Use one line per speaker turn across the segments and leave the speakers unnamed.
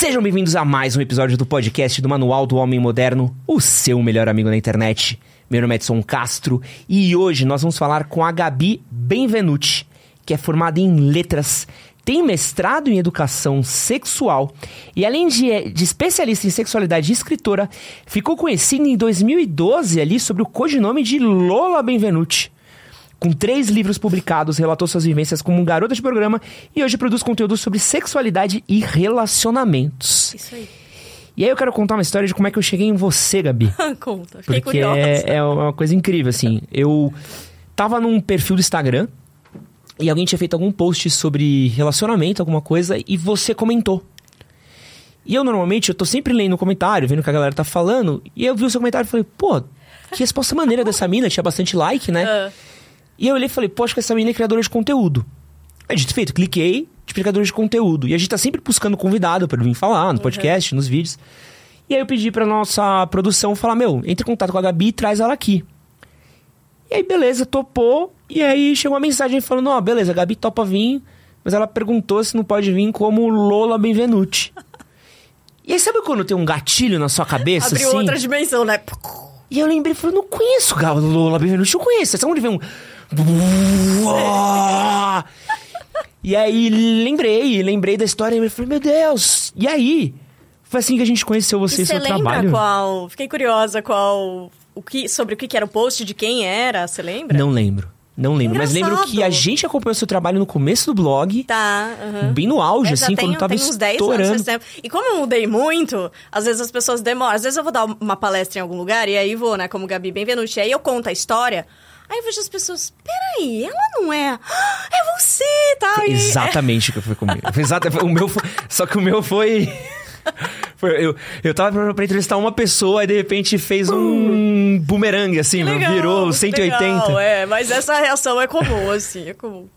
Sejam bem-vindos a mais um episódio do podcast do Manual do Homem Moderno, o seu melhor amigo na internet. Meu nome é Edson Castro e hoje nós vamos falar com a Gabi Benvenuti, que é formada em letras, tem mestrado em educação sexual e, além de, de especialista em sexualidade e escritora, ficou conhecida em 2012 ali sobre o codinome de Lola Benvenuti. Com três livros publicados, relatou suas vivências como garota de programa e hoje produz conteúdo sobre sexualidade e relacionamentos.
Isso aí.
E aí eu quero contar uma história de como é que eu cheguei em você, Gabi.
Conta, fiquei
Porque
curiosa.
é, é uma coisa incrível, assim. Eu tava num perfil do Instagram e alguém tinha feito algum post sobre relacionamento, alguma coisa, e você comentou. E eu normalmente, eu tô sempre lendo o comentário, vendo o que a galera tá falando, e eu vi o seu comentário e falei, pô, que resposta maneira dessa mina, tinha bastante like, né?
Ah,
E eu olhei e falei, que essa menina é criadora de conteúdo. Aí, dito feito, cliquei, de criadora de conteúdo. E a gente tá sempre buscando convidado pra vir falar no podcast, nos vídeos. E aí eu pedi pra nossa produção falar, meu, entre em contato com a Gabi e traz ela aqui. E aí, beleza, topou. E aí chegou uma mensagem falando, ó, beleza, a Gabi topa vir, mas ela perguntou se não pode vir como Lola Benvenuti. E aí, sabe quando tem um gatilho na sua cabeça,
abriu
assim?
outra dimensão, né?
E eu lembrei, falei, não conheço o Lola Benvenuti, eu conheço. Sabe onde vem um... E aí, lembrei, lembrei da história e falei, meu Deus, e aí? Foi assim que a gente conheceu você
E
e seu
você lembra
trabalho.
qual... Fiquei curiosa qual... O que, sobre o que era o post, de quem era, você lembra?
Não lembro, não lembro. Mas lembro
Engraçado.
que a gente acompanhou seu trabalho no começo do blog,
Tá, aham.
bem no auge,
É,
assim,
tem,
quando tava
tem uns 10 anos
estourando.
tempo. E como eu mudei muito, às vezes as pessoas demoram. Às vezes eu vou dar uma palestra em algum lugar e aí vou, né, como Gabi Benvenuti. Aí eu conto a história. Aí eu vejo as pessoas, peraí, ela não é. Ah, É você, tá? E
Exatamente o que foi comigo. Foi foi- o meu foi, só que o meu foi. foi- eu, eu tava pra, entrevistar uma pessoa e de repente fez um bumerangue, assim, meu,
Legal,
virou 180.
legal, é, mas essa reação é comum, assim, é comum.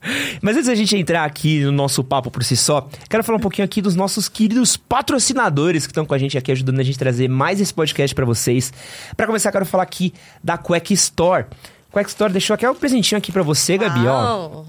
Mas antes da gente entrar aqui no nosso papo por si só, quero falar um pouquinho aqui dos nossos queridos patrocinadores que estão com a gente aqui, ajudando a gente a trazer mais esse podcast pra vocês. Pra começar, quero falar aqui da Quack Store. Quack Store deixou aqui um presentinho aqui pra você, Gabi, ó.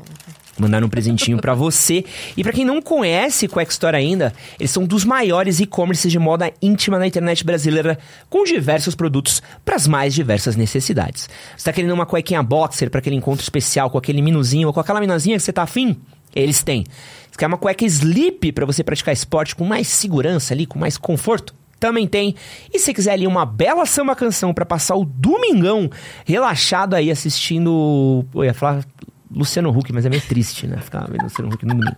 Mandaram um presentinho pra você. E pra quem não conhece Quack Store ainda, eles são dos maiores e-commerces de moda íntima na internet brasileira, com diversos produtos para as mais diversas necessidades. Você tá querendo uma cuequinha boxer para aquele encontro especial com aquele minuzinho ou com aquela minazinha que você tá afim? Eles têm. Você quer uma cueca sleep para você praticar esporte com mais segurança ali, com mais conforto? Também tem. E se quiser ali uma bela samba canção para passar o domingão relaxado aí assistindo, eu ia falar Luciano Huck, mas é meio triste, né? Ficar vendo Luciano Huck no domingo.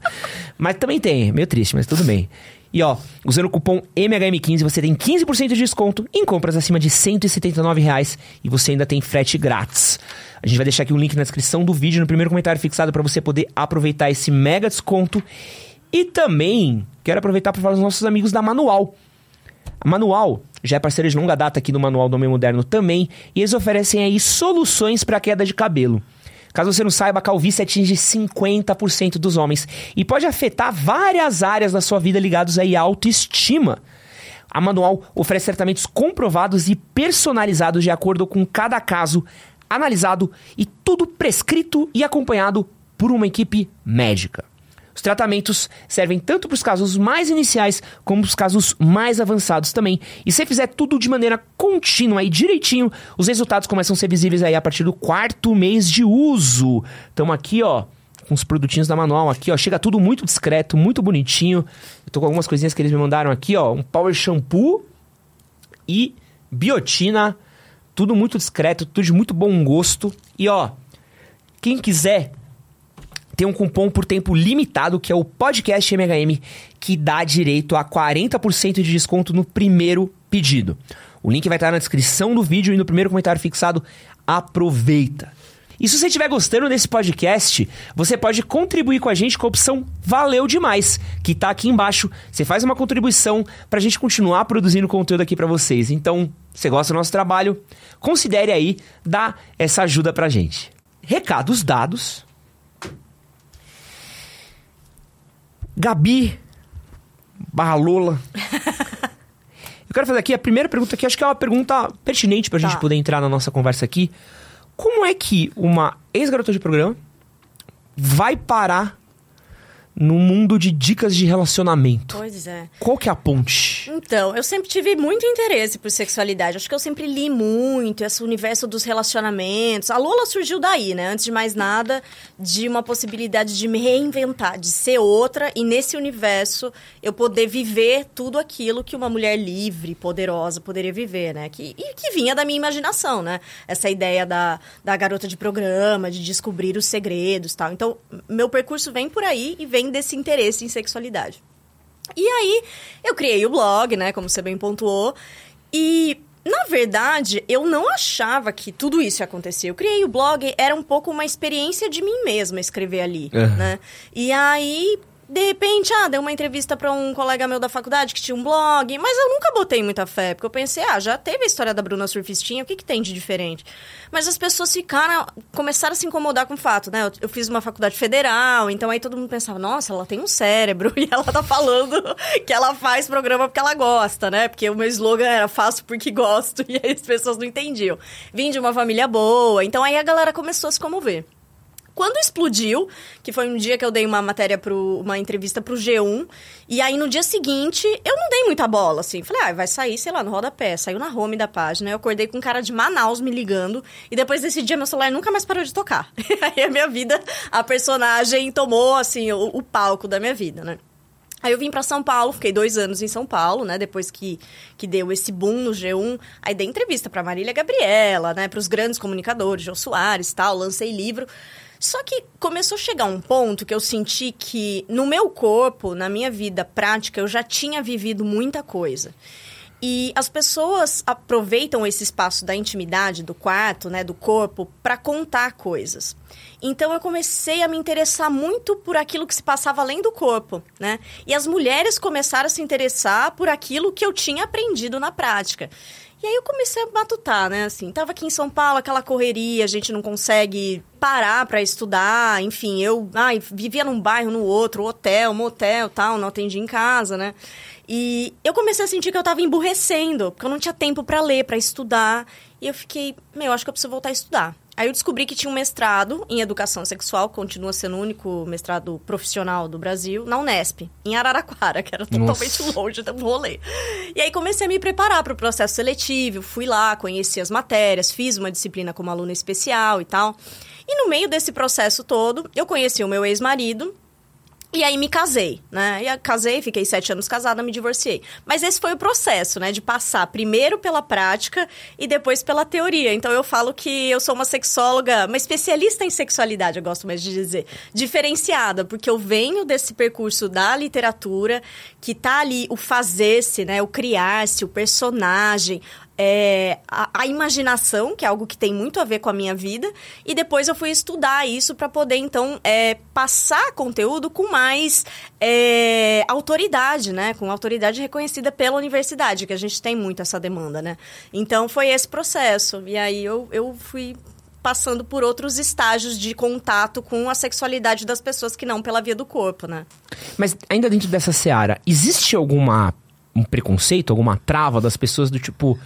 Mas também tem, meio triste, mas tudo bem. E ó, usando o cupom MHM15 você tem 15% de desconto em compras acima de 179 reais e você ainda tem frete grátis. A gente vai deixar aqui um link na descrição do vídeo, no primeiro comentário fixado para você poder aproveitar esse mega desconto. E também quero aproveitar para falar dos nossos amigos da Manual. Manual já é parceira de longa data aqui do Manual do Homem Moderno também, e eles oferecem aí soluções para queda de cabelo. Caso você não saiba, a calvície atinge 50% dos homens e pode afetar várias áreas da sua vida ligadas aí à autoestima. A Manual oferece tratamentos comprovados e personalizados de acordo com cada caso, analisado e tudo prescrito e acompanhado por uma equipe médica. Os tratamentos servem tanto para os casos mais iniciais como para os casos mais avançados também. E se fizer tudo de maneira contínua e direitinho, os resultados começam a ser visíveis aí a partir do quarto mês de uso. Estamos aqui, ó, com os produtinhos da Manual aqui, ó. Chega tudo muito discreto, muito bonitinho. Eu tô com algumas coisinhas que eles me mandaram aqui, ó. Um Power Shampoo e Biotina. Tudo muito discreto, tudo de muito bom gosto. E ó, quem quiser tem um cupom por tempo limitado, que é o Podcast MHM, que dá direito a 40% de desconto no primeiro pedido. O link vai estar na descrição do vídeo e no primeiro comentário fixado. Aproveita! E se você estiver gostando desse podcast, você pode contribuir com a gente com a opção Valeu Demais, que tá aqui embaixo. Você faz uma contribuição pra gente continuar produzindo conteúdo aqui pra vocês. Então, você gosta do nosso trabalho, considere aí dar essa ajuda pra gente. Recados dados. Gabi barra Lola. Eu quero fazer aqui a primeira pergunta que acho que é uma pergunta pertinente pra
Tá.
gente poder entrar na nossa conversa aqui. Como é que uma ex-garota de programa vai parar no mundo de dicas de relacionamento.
Pois é.
Qual que é a ponte?
Então, eu sempre tive muito interesse por sexualidade. Acho que eu sempre li muito esse universo dos relacionamentos. A Lola surgiu daí, né? Antes de mais nada, de uma possibilidade de me reinventar, de ser outra e nesse universo eu poder viver tudo aquilo que uma mulher livre, poderosa poderia viver, né? Que, e que vinha da minha imaginação, né? Essa ideia da, da garota de programa, de descobrir os segredos tal. Então, meu percurso vem por aí e vem desse interesse em sexualidade. E aí, eu criei o blog, né, como você bem pontuou, e na verdade, eu não achava que tudo isso ia acontecer. Eu criei o blog, era um pouco uma experiência de mim mesma escrever ali, uhum. né? E aí, de repente, ah, deu uma entrevista para um colega meu da faculdade que tinha um blog, mas eu nunca botei muita fé, porque eu pensei, ah, já teve a história da Bruna Surfistinha, o que, que tem de diferente? Mas as pessoas ficaram, começaram a se incomodar com o fato, né? Eu, eu fiz uma faculdade federal, então aí todo mundo pensava, nossa, ela tem um cérebro e ela tá falando que ela faz programa porque ela gosta, né? Porque o meu slogan era faço porque gosto, e aí as pessoas não entendiam. Vim de uma família boa, então aí a galera começou a se comover. Quando explodiu, que foi um dia que eu dei uma matéria pro uma entrevista pro G1, e aí no dia seguinte eu não dei muita bola, assim. Falei, ah, vai sair, sei lá, no rodapé. Saiu na home da página. Eu acordei com um cara de Manaus me ligando, e depois desse dia meu celular nunca mais parou de tocar. aí a minha vida, a personagem tomou, assim, o, o palco da minha vida, né? Aí eu vim para São Paulo, fiquei dois anos em São Paulo, né? Depois que, que deu esse boom no G1. Aí dei entrevista para Marília Gabriela, né? Para os grandes comunicadores, João Soares tal. Lancei livro. Só que começou a chegar um ponto que eu senti que no meu corpo, na minha vida prática, eu já tinha vivido muita coisa. E as pessoas aproveitam esse espaço da intimidade, do quarto, né, do corpo, para contar coisas. Então eu comecei a me interessar muito por aquilo que se passava além do corpo, né? E as mulheres começaram a se interessar por aquilo que eu tinha aprendido na prática. E aí eu comecei a matutar, né? Assim, tava aqui em São Paulo, aquela correria, a gente não consegue parar para estudar, enfim, eu ai, vivia num bairro, no outro, hotel, motel, tal, não atendia em casa, né? E eu comecei a sentir que eu tava emburrecendo, porque eu não tinha tempo para ler, para estudar. E eu fiquei, meu, acho que eu preciso voltar a estudar. Aí eu descobri que tinha um mestrado em educação sexual, continua sendo o único mestrado profissional do Brasil, na Unesp, em Araraquara, que era totalmente Nossa. longe do rolê. E aí comecei a me preparar para o processo seletivo, fui lá, conheci as matérias, fiz uma disciplina como aluna especial e tal. E no meio desse processo todo, eu conheci o meu ex-marido, e aí me casei, né? E casei, fiquei sete anos casada, me divorciei. Mas esse foi o processo, né? De passar primeiro pela prática e depois pela teoria. Então eu falo que eu sou uma sexóloga, uma especialista em sexualidade, eu gosto mais de dizer. Diferenciada, porque eu venho desse percurso da literatura, que tá ali o fazer-se, né? O criar-se, o personagem, é, a, a, imaginação, que é algo que tem muito a ver com a minha vida, e depois eu fui estudar isso para poder, então, é, passar conteúdo com mais é, autoridade, né? Com autoridade reconhecida pela universidade, que a gente tem muito essa demanda, né? Então, foi esse processo. E aí eu, eu fui passando por outros estágios de contato com a sexualidade das pessoas que não pela via do corpo, né?
Mas ainda dentro dessa seara, existe alguma um preconceito, alguma trava das pessoas do tipo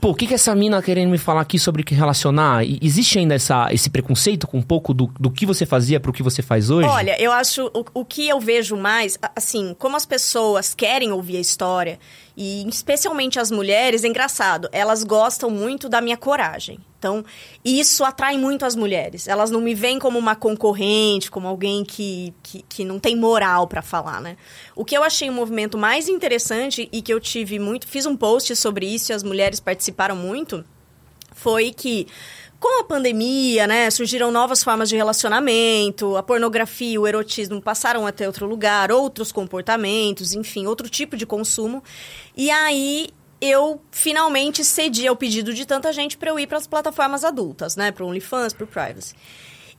pô, o que, que essa mina querendo me falar aqui sobre que relacionar? Existe ainda essa, esse preconceito com um pouco do, do que você fazia para o que você faz hoje?
Olha, eu acho, o, o que eu vejo mais, assim, como as pessoas querem ouvir a história, e especialmente as mulheres, é engraçado, elas gostam muito da minha coragem. Então, isso atrai muito as mulheres. Elas não me veem como uma concorrente, como alguém que, que, que não tem moral para falar, né? O que eu achei um movimento mais interessante e que eu tive muito. Fiz um post sobre isso e as mulheres participaram muito. Foi que com a pandemia, né, surgiram novas formas de relacionamento, a pornografia, o erotismo passaram a ter outro lugar, outros comportamentos, enfim, outro tipo de consumo. E aí eu finalmente cedi ao pedido de tanta gente para eu ir para as plataformas adultas, né? Para OnlyFans, para o Privacy.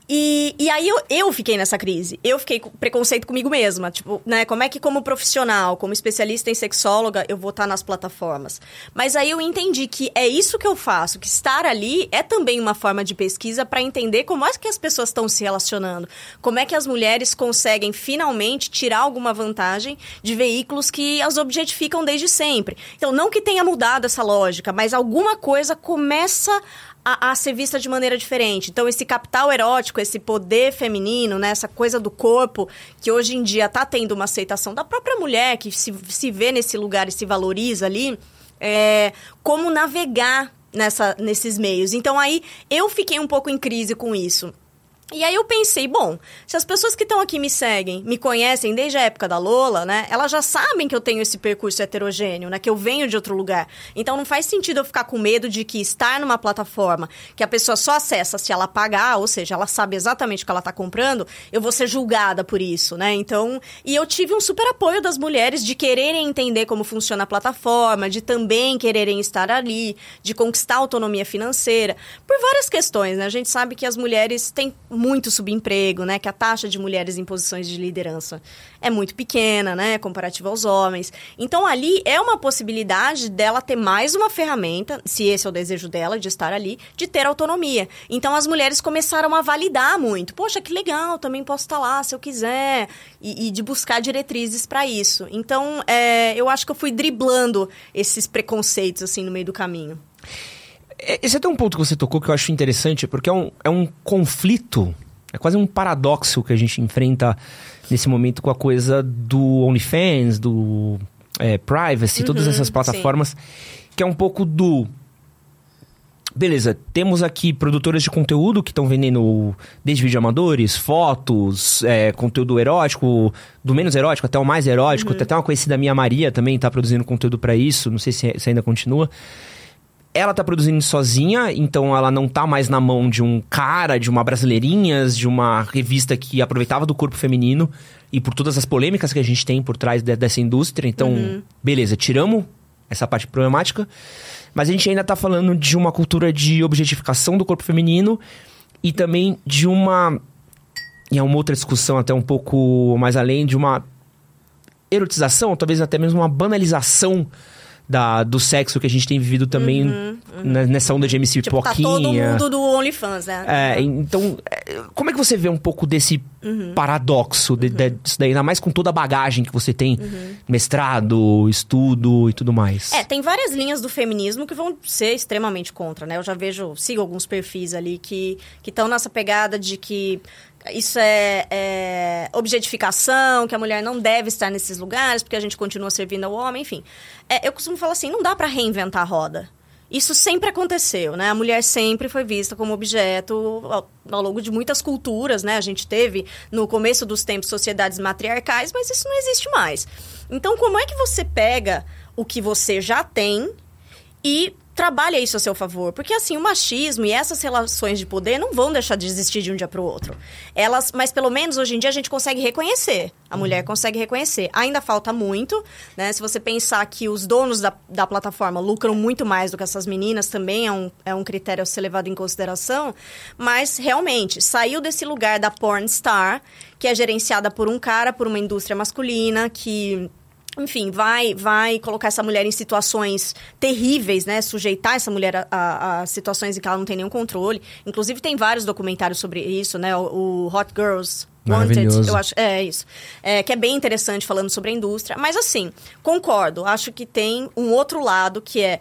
E, e aí eu, eu fiquei nessa crise. Eu fiquei com preconceito comigo mesma. Tipo, né? Como é que, como profissional, como especialista em sexóloga, eu vou estar nas plataformas? Mas aí eu entendi que é isso que eu faço, que estar ali é também uma forma de pesquisa para entender como é que as pessoas estão se relacionando. Como é que as mulheres conseguem finalmente tirar alguma vantagem de veículos que as objetificam desde sempre. Então, não que tenha mudado essa lógica, mas alguma coisa começa a, a, ser vista de maneira diferente. Então, esse capital erótico, esse poder feminino, né, essa coisa do corpo, que hoje em dia está tendo uma aceitação da própria mulher, que se, se vê nesse lugar e se valoriza ali, é, como navegar nessa, nesses meios. Então, aí eu fiquei um pouco em crise com isso. E aí eu pensei, bom, se as pessoas que estão aqui me seguem, me conhecem desde a época da Lola, né? Elas já sabem que eu tenho esse percurso heterogêneo, né? Que eu venho de outro lugar. Então não faz sentido eu ficar com medo de que estar numa plataforma que a pessoa só acessa se ela pagar, ou seja, ela sabe exatamente o que ela está comprando, eu vou ser julgada por isso, né? Então, e eu tive um super apoio das mulheres de quererem entender como funciona a plataforma, de também quererem estar ali, de conquistar autonomia financeira, por várias questões, né? A gente sabe que as mulheres têm muito subemprego, né? Que a taxa de mulheres em posições de liderança é muito pequena, né? Comparativa aos homens. Então, ali é uma possibilidade dela ter mais uma ferramenta, se esse é o desejo dela, de estar ali, de ter autonomia. Então, as mulheres começaram a validar muito. Poxa, que legal, também posso estar lá se eu quiser. E, e de buscar diretrizes para isso. Então, é, eu acho que eu fui driblando esses preconceitos, assim, no meio do caminho.
É, esse é até um ponto que você tocou que eu acho interessante, porque é um, é um conflito, é quase um paradoxo que a gente enfrenta nesse momento com a coisa do OnlyFans, do é, Privacy, uhum, todas essas plataformas, sim. que é um pouco do. Beleza, temos aqui produtoras de conteúdo que estão vendendo desde vídeo amadores, fotos, é, conteúdo erótico, do menos erótico até o mais erótico. Uhum. Tem até uma conhecida minha Maria também está produzindo conteúdo para isso, não sei se, se ainda continua ela tá produzindo sozinha, então ela não tá mais na mão de um cara, de uma Brasileirinhas, de uma revista que aproveitava do corpo feminino e por todas as polêmicas que a gente tem por trás de, dessa indústria. Então, uhum. beleza, tiramos essa parte problemática, mas a gente ainda tá falando de uma cultura de objetificação do corpo feminino e também de uma. E é uma outra discussão, até um pouco mais além, de uma erotização, talvez até mesmo uma banalização da, do sexo que a gente tem vivido também uhum, uhum. nessa onda de MC tipo, Pipoquinha. Tá todo
mundo do OnlyFans, né?
É, então, é, como é que você vê um pouco desse uhum. paradoxo, de, de, disso daí, ainda mais com toda a bagagem que você tem, uhum. mestrado, estudo e tudo mais?
É, tem várias linhas do feminismo que vão ser extremamente contra, né? Eu já vejo, sigo alguns perfis ali que estão nessa pegada de que isso é, é, objetificação, que a mulher não deve estar nesses lugares porque a gente continua servindo ao homem, enfim. É, eu costumo falar assim, não dá para reinventar a roda. Isso sempre aconteceu, né? A mulher sempre foi vista como objeto ao, ao, longo de muitas culturas, né? A gente teve, no começo dos tempos, sociedades matriarcais, mas isso não existe mais. Então, como é que você pega o que você já tem e trabalha isso a seu favor. Porque, assim, o machismo e essas relações de poder não vão deixar de existir de um dia para o outro. Elas, mas pelo menos hoje em dia a gente consegue reconhecer. A mulher uhum. consegue reconhecer. Ainda falta muito, né? Se você pensar que os donos da, da plataforma lucram muito mais do que essas meninas, também é um, é um critério a ser levado em consideração. Mas, realmente, saiu desse lugar da porn star, que é gerenciada por um cara, por uma indústria masculina, que enfim, vai, vai colocar essa mulher em situações terríveis, né? Sujeitar essa mulher a, a, a, situações em que ela não tem nenhum controle. Inclusive, tem vários documentários sobre isso, né? O, o Hot Girls Wanted, eu acho. É isso. É, que é bem interessante falando sobre a indústria. Mas, assim, concordo. Acho que tem um outro lado que é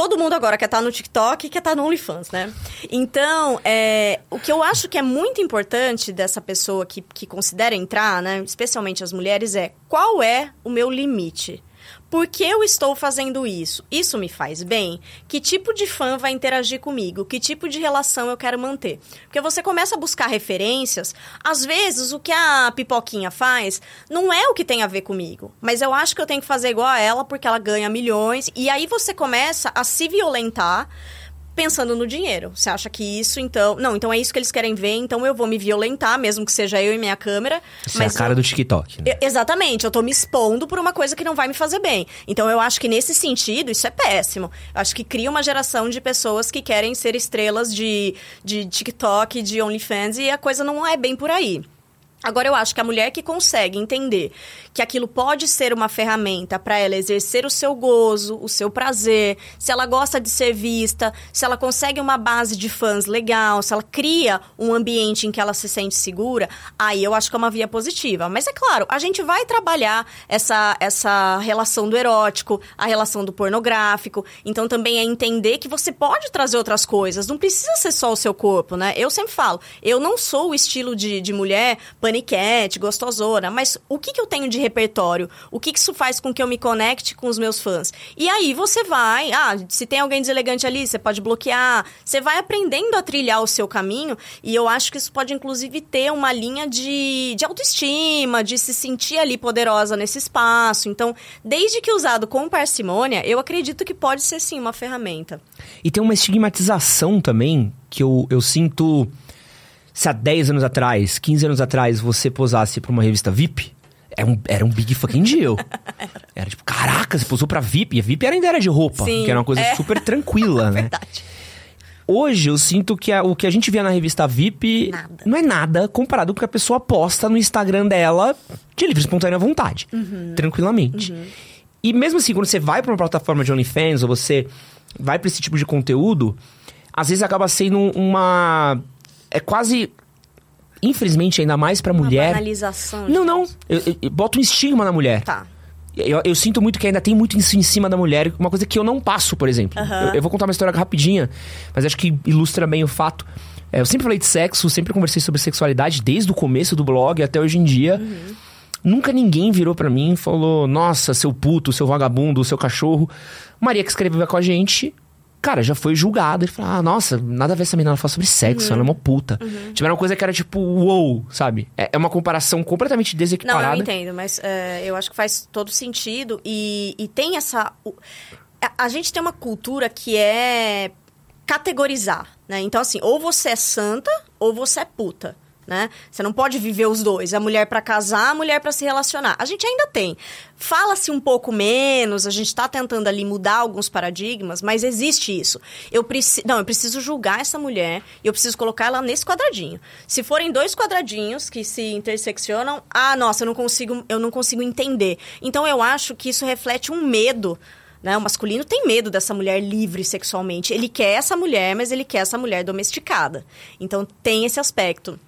todo mundo agora quer estar tá no TikTok e quer estar tá no OnlyFans, né? Então, é, o que eu acho que é muito importante dessa pessoa que, que considera entrar, né? Especialmente as mulheres, é qual é o meu limite? Por que eu estou fazendo isso? Isso me faz bem? Que tipo de fã vai interagir comigo? Que tipo de relação eu quero manter? Porque você começa a buscar referências, às vezes o que a pipoquinha faz não é o que tem a ver comigo, mas eu acho que eu tenho que fazer igual a ela porque ela ganha milhões, e aí você começa a se violentar pensando no dinheiro. Você acha que isso, então. Não, então é isso que eles querem ver, então eu vou me violentar, mesmo que seja eu e minha câmera.
Isso mas é a cara
eu...
do TikTok. Né?
Eu, exatamente, eu tô me expondo por uma coisa que não vai me fazer bem. Então eu acho que nesse sentido, isso é péssimo. Eu acho que cria uma geração de pessoas que querem ser estrelas de, de TikTok, de OnlyFans, e a coisa não é bem por aí. Agora, eu acho que a mulher que consegue entender que aquilo pode ser uma ferramenta para ela exercer o seu gozo, o seu prazer, se ela gosta de ser vista, se ela consegue uma base de fãs legal, se ela cria um ambiente em que ela se sente segura, aí eu acho que é uma via positiva. Mas é claro, a gente vai trabalhar essa, essa relação do erótico, a relação do pornográfico. Então, também é entender que você pode trazer outras coisas, não precisa ser só o seu corpo, né? Eu sempre falo, eu não sou o estilo de, de mulher paniquete, gostosona, mas o que, que eu tenho de repertório? O que, que isso faz com que eu me conecte com os meus fãs? E aí você vai, ah, se tem alguém deselegante ali, você pode bloquear, você vai aprendendo a trilhar o seu caminho, e eu acho que isso pode inclusive ter uma linha de, de autoestima, de se sentir ali poderosa nesse espaço. Então, desde que usado com parcimônia, eu acredito que pode ser sim uma ferramenta.
E tem uma estigmatização também que eu, eu sinto se há 10 anos atrás, 15 anos atrás, você posasse pra uma revista VIP, era um, era um big fucking deal. era tipo, caraca, você posou pra VIP. E a VIP ainda era de roupa,
Sim,
que era uma coisa
é.
super tranquila, né?
Verdade.
Hoje eu sinto que a- o que a gente via na revista VIP
Nada.
não é nada comparado com o que a pessoa posta no Instagram dela de livre espontânea vontade. Tranquilamente. E mesmo assim, quando você vai pra uma plataforma de OnlyFans ou você vai pra esse tipo de conteúdo, às vezes acaba sendo uma. É quase. Infelizmente, ainda mais pra
Uma
mulher.
banalização.
Não, não. Eu, eu, eu boto um estigma na mulher.
Tá.
Eu, eu sinto muito que ainda tem muito isso em cima da mulher, uma coisa que eu não passo, por exemplo.
Aham.
Eu, vou contar uma história rapidinha, mas acho que ilustra bem o fato. É, eu sempre falei de sexo, sempre conversei sobre sexualidade desde o começo do blog até hoje em dia. Nunca ninguém virou pra mim e falou: Nossa, seu puto, seu vagabundo, seu cachorro. Maria que escreveu com a gente, cara, já foi julgada. Ele falou: Ah, nossa, nada a ver essa menina, ela fala sobre sexo, ela é uma puta. Tiveram uma coisa que era tipo, uou, sabe? É, é uma comparação completamente
Não,
desequiparada.
eu entendo, mas é, eu acho que faz todo sentido. E, e tem essa. a, a gente tem uma cultura que é categorizar, né? Então, assim, ou você é santa ou você é puta. Né? Você não pode viver os dois, a mulher pra casar, a mulher pra se relacionar. A gente ainda tem. Fala-se um pouco menos, a gente tá tentando ali mudar alguns paradigmas, mas existe isso. Eu preciso, não, eu preciso julgar essa mulher e eu preciso colocar ela nesse quadradinho. Se forem dois quadradinhos que se interseccionam, ah, nossa, eu não consigo, eu não consigo entender. Então eu acho que isso reflete um medo né? O masculino tem medo dessa mulher livre sexualmente. Ele quer essa mulher, mas ele quer essa mulher domesticada. Então tem esse aspecto.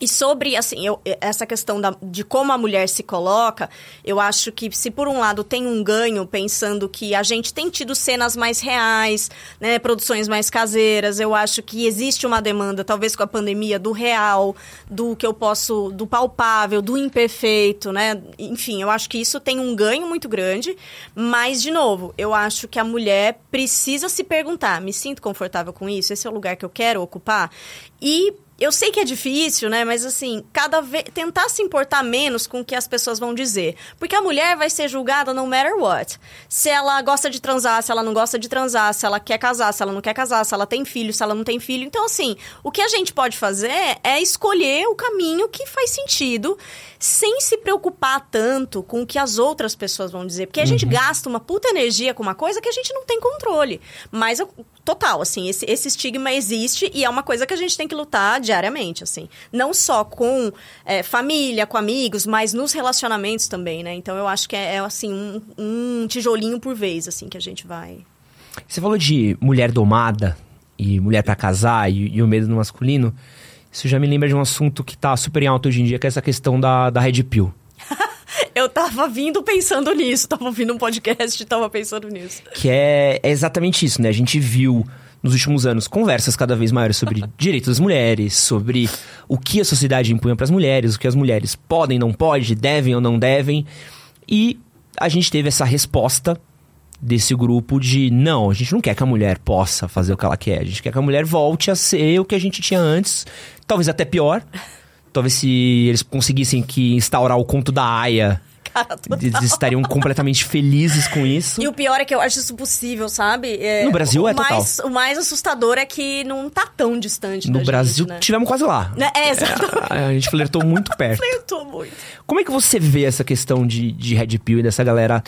E sobre, assim, eu- essa questão da- de como a mulher se coloca, eu acho que se por um lado tem um ganho, pensando que a gente tem tido cenas mais reais, né, produções mais caseiras, eu acho que existe uma demanda, talvez com a pandemia, do real, do que eu posso, do palpável, do imperfeito, né? Enfim, eu acho que isso tem um ganho muito grande, mas, de novo, eu acho que a mulher precisa se perguntar, me sinto confortável com isso? Esse é o lugar que eu quero ocupar? E eu sei que é difícil, né? Mas assim, cada vez tentar se importar menos com o que as pessoas vão dizer. Porque a mulher vai ser julgada no matter what. Se ela gosta de transar, se ela não gosta de transar, se ela quer casar, se ela não quer casar, se ela tem filho, se ela não tem filho. Então, assim, o que a gente pode fazer é escolher o caminho que faz sentido, sem se preocupar tanto com o que as outras pessoas vão dizer. Porque a gente gasta uma puta energia com uma coisa que a gente não tem controle. Mas eu- total, assim, esse, esse estigma existe e é uma coisa que a gente tem que lutar diariamente, assim. Não só com é, família, com amigos, mas nos relacionamentos também, né? Então eu acho que é, é, assim, um, um tijolinho por vez, assim, que a gente vai.
Você falou de mulher domada e mulher pra casar e, e o medo no masculino. Isso já me lembra de um assunto que tá super em alta hoje em dia, que é essa questão da, da Red Pill.
Eu tava vindo pensando nisso, tava ouvindo um podcast e tava pensando nisso.
Que é, é exatamente isso, né? A gente viu nos últimos anos conversas cada vez maiores sobre direitos das mulheres, sobre o que a sociedade impunha pras mulheres, o que as mulheres podem, não podem, devem ou não devem. E a gente teve essa resposta desse grupo de não, a gente não quer que a mulher possa fazer o que ela quer, a gente quer que a mulher volte a ser o que a gente tinha antes, talvez até pior. Talvez se eles conseguissem que instaurar o conto da Aya, eles estariam completamente felizes com isso.
E o pior é que eu acho isso possível, sabe? É,
No Brasil
o
é total.
mais, O mais assustador é que não tá tão distante
No Brasil,
gente, né?
tivemos quase lá.
Né? É, exatamente.
A, a gente flertou muito perto.
Flertou muito.
Como é que você vê essa questão de, de Red Pill e dessa galera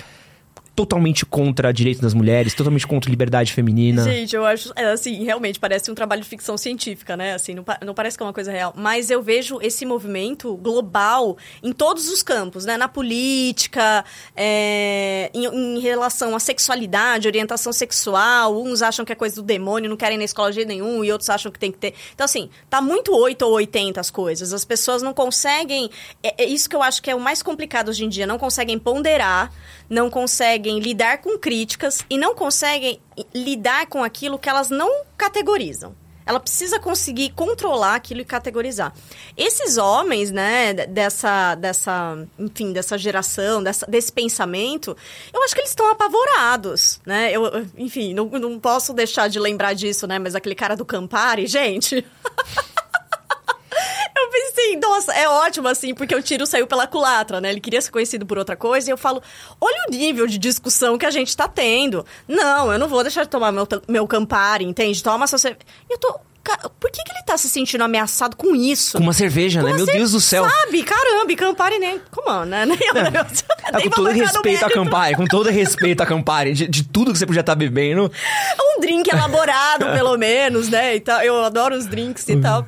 totalmente contra direitos das mulheres, totalmente contra liberdade feminina.
Gente, eu acho, é, assim, realmente parece um trabalho de ficção científica, né? Assim, não, não, parece que é uma coisa real. Mas eu vejo esse movimento global em todos os campos, né? Na política, é, em, em, relação à sexualidade, orientação sexual. Uns acham que é coisa do demônio, não querem ir na escola de jeito nenhum, e outros acham que tem que ter. Então, assim, tá muito 8 ou 80 as coisas. As pessoas não conseguem. É, é isso que eu acho que é o mais complicado hoje em dia, não conseguem ponderar não conseguem lidar com críticas e não conseguem lidar com aquilo que elas não categorizam. Ela precisa conseguir controlar aquilo e categorizar. Esses homens, né, dessa, dessa, enfim, dessa geração, dessa, desse pensamento, eu acho que eles estão apavorados, né? Eu, enfim, não, não posso deixar de lembrar disso, né? Mas aquele cara do Campari, gente. Eu pensei, nossa, é ótimo assim, porque o tiro saiu pela culatra, né? Ele queria ser conhecido por outra coisa, e eu falo, olha o nível de discussão que a gente tá tendo. Não, eu não vou deixar de tomar meu, meu Campari, entende? Toma sua cerveja. Eu tô. Por que, que ele tá se sentindo ameaçado com isso?
Com uma cerveja, com né? Meu Deus do céu.
Sabe? Caramba, Campari nem. Como on, né? Nem,
é, é, com todo respeito a Campari, com todo respeito a Campari, de, de, tudo que você podia estar tá bebendo.
Um drink elaborado, pelo menos, né? E tal. Eu adoro os drinks e tal.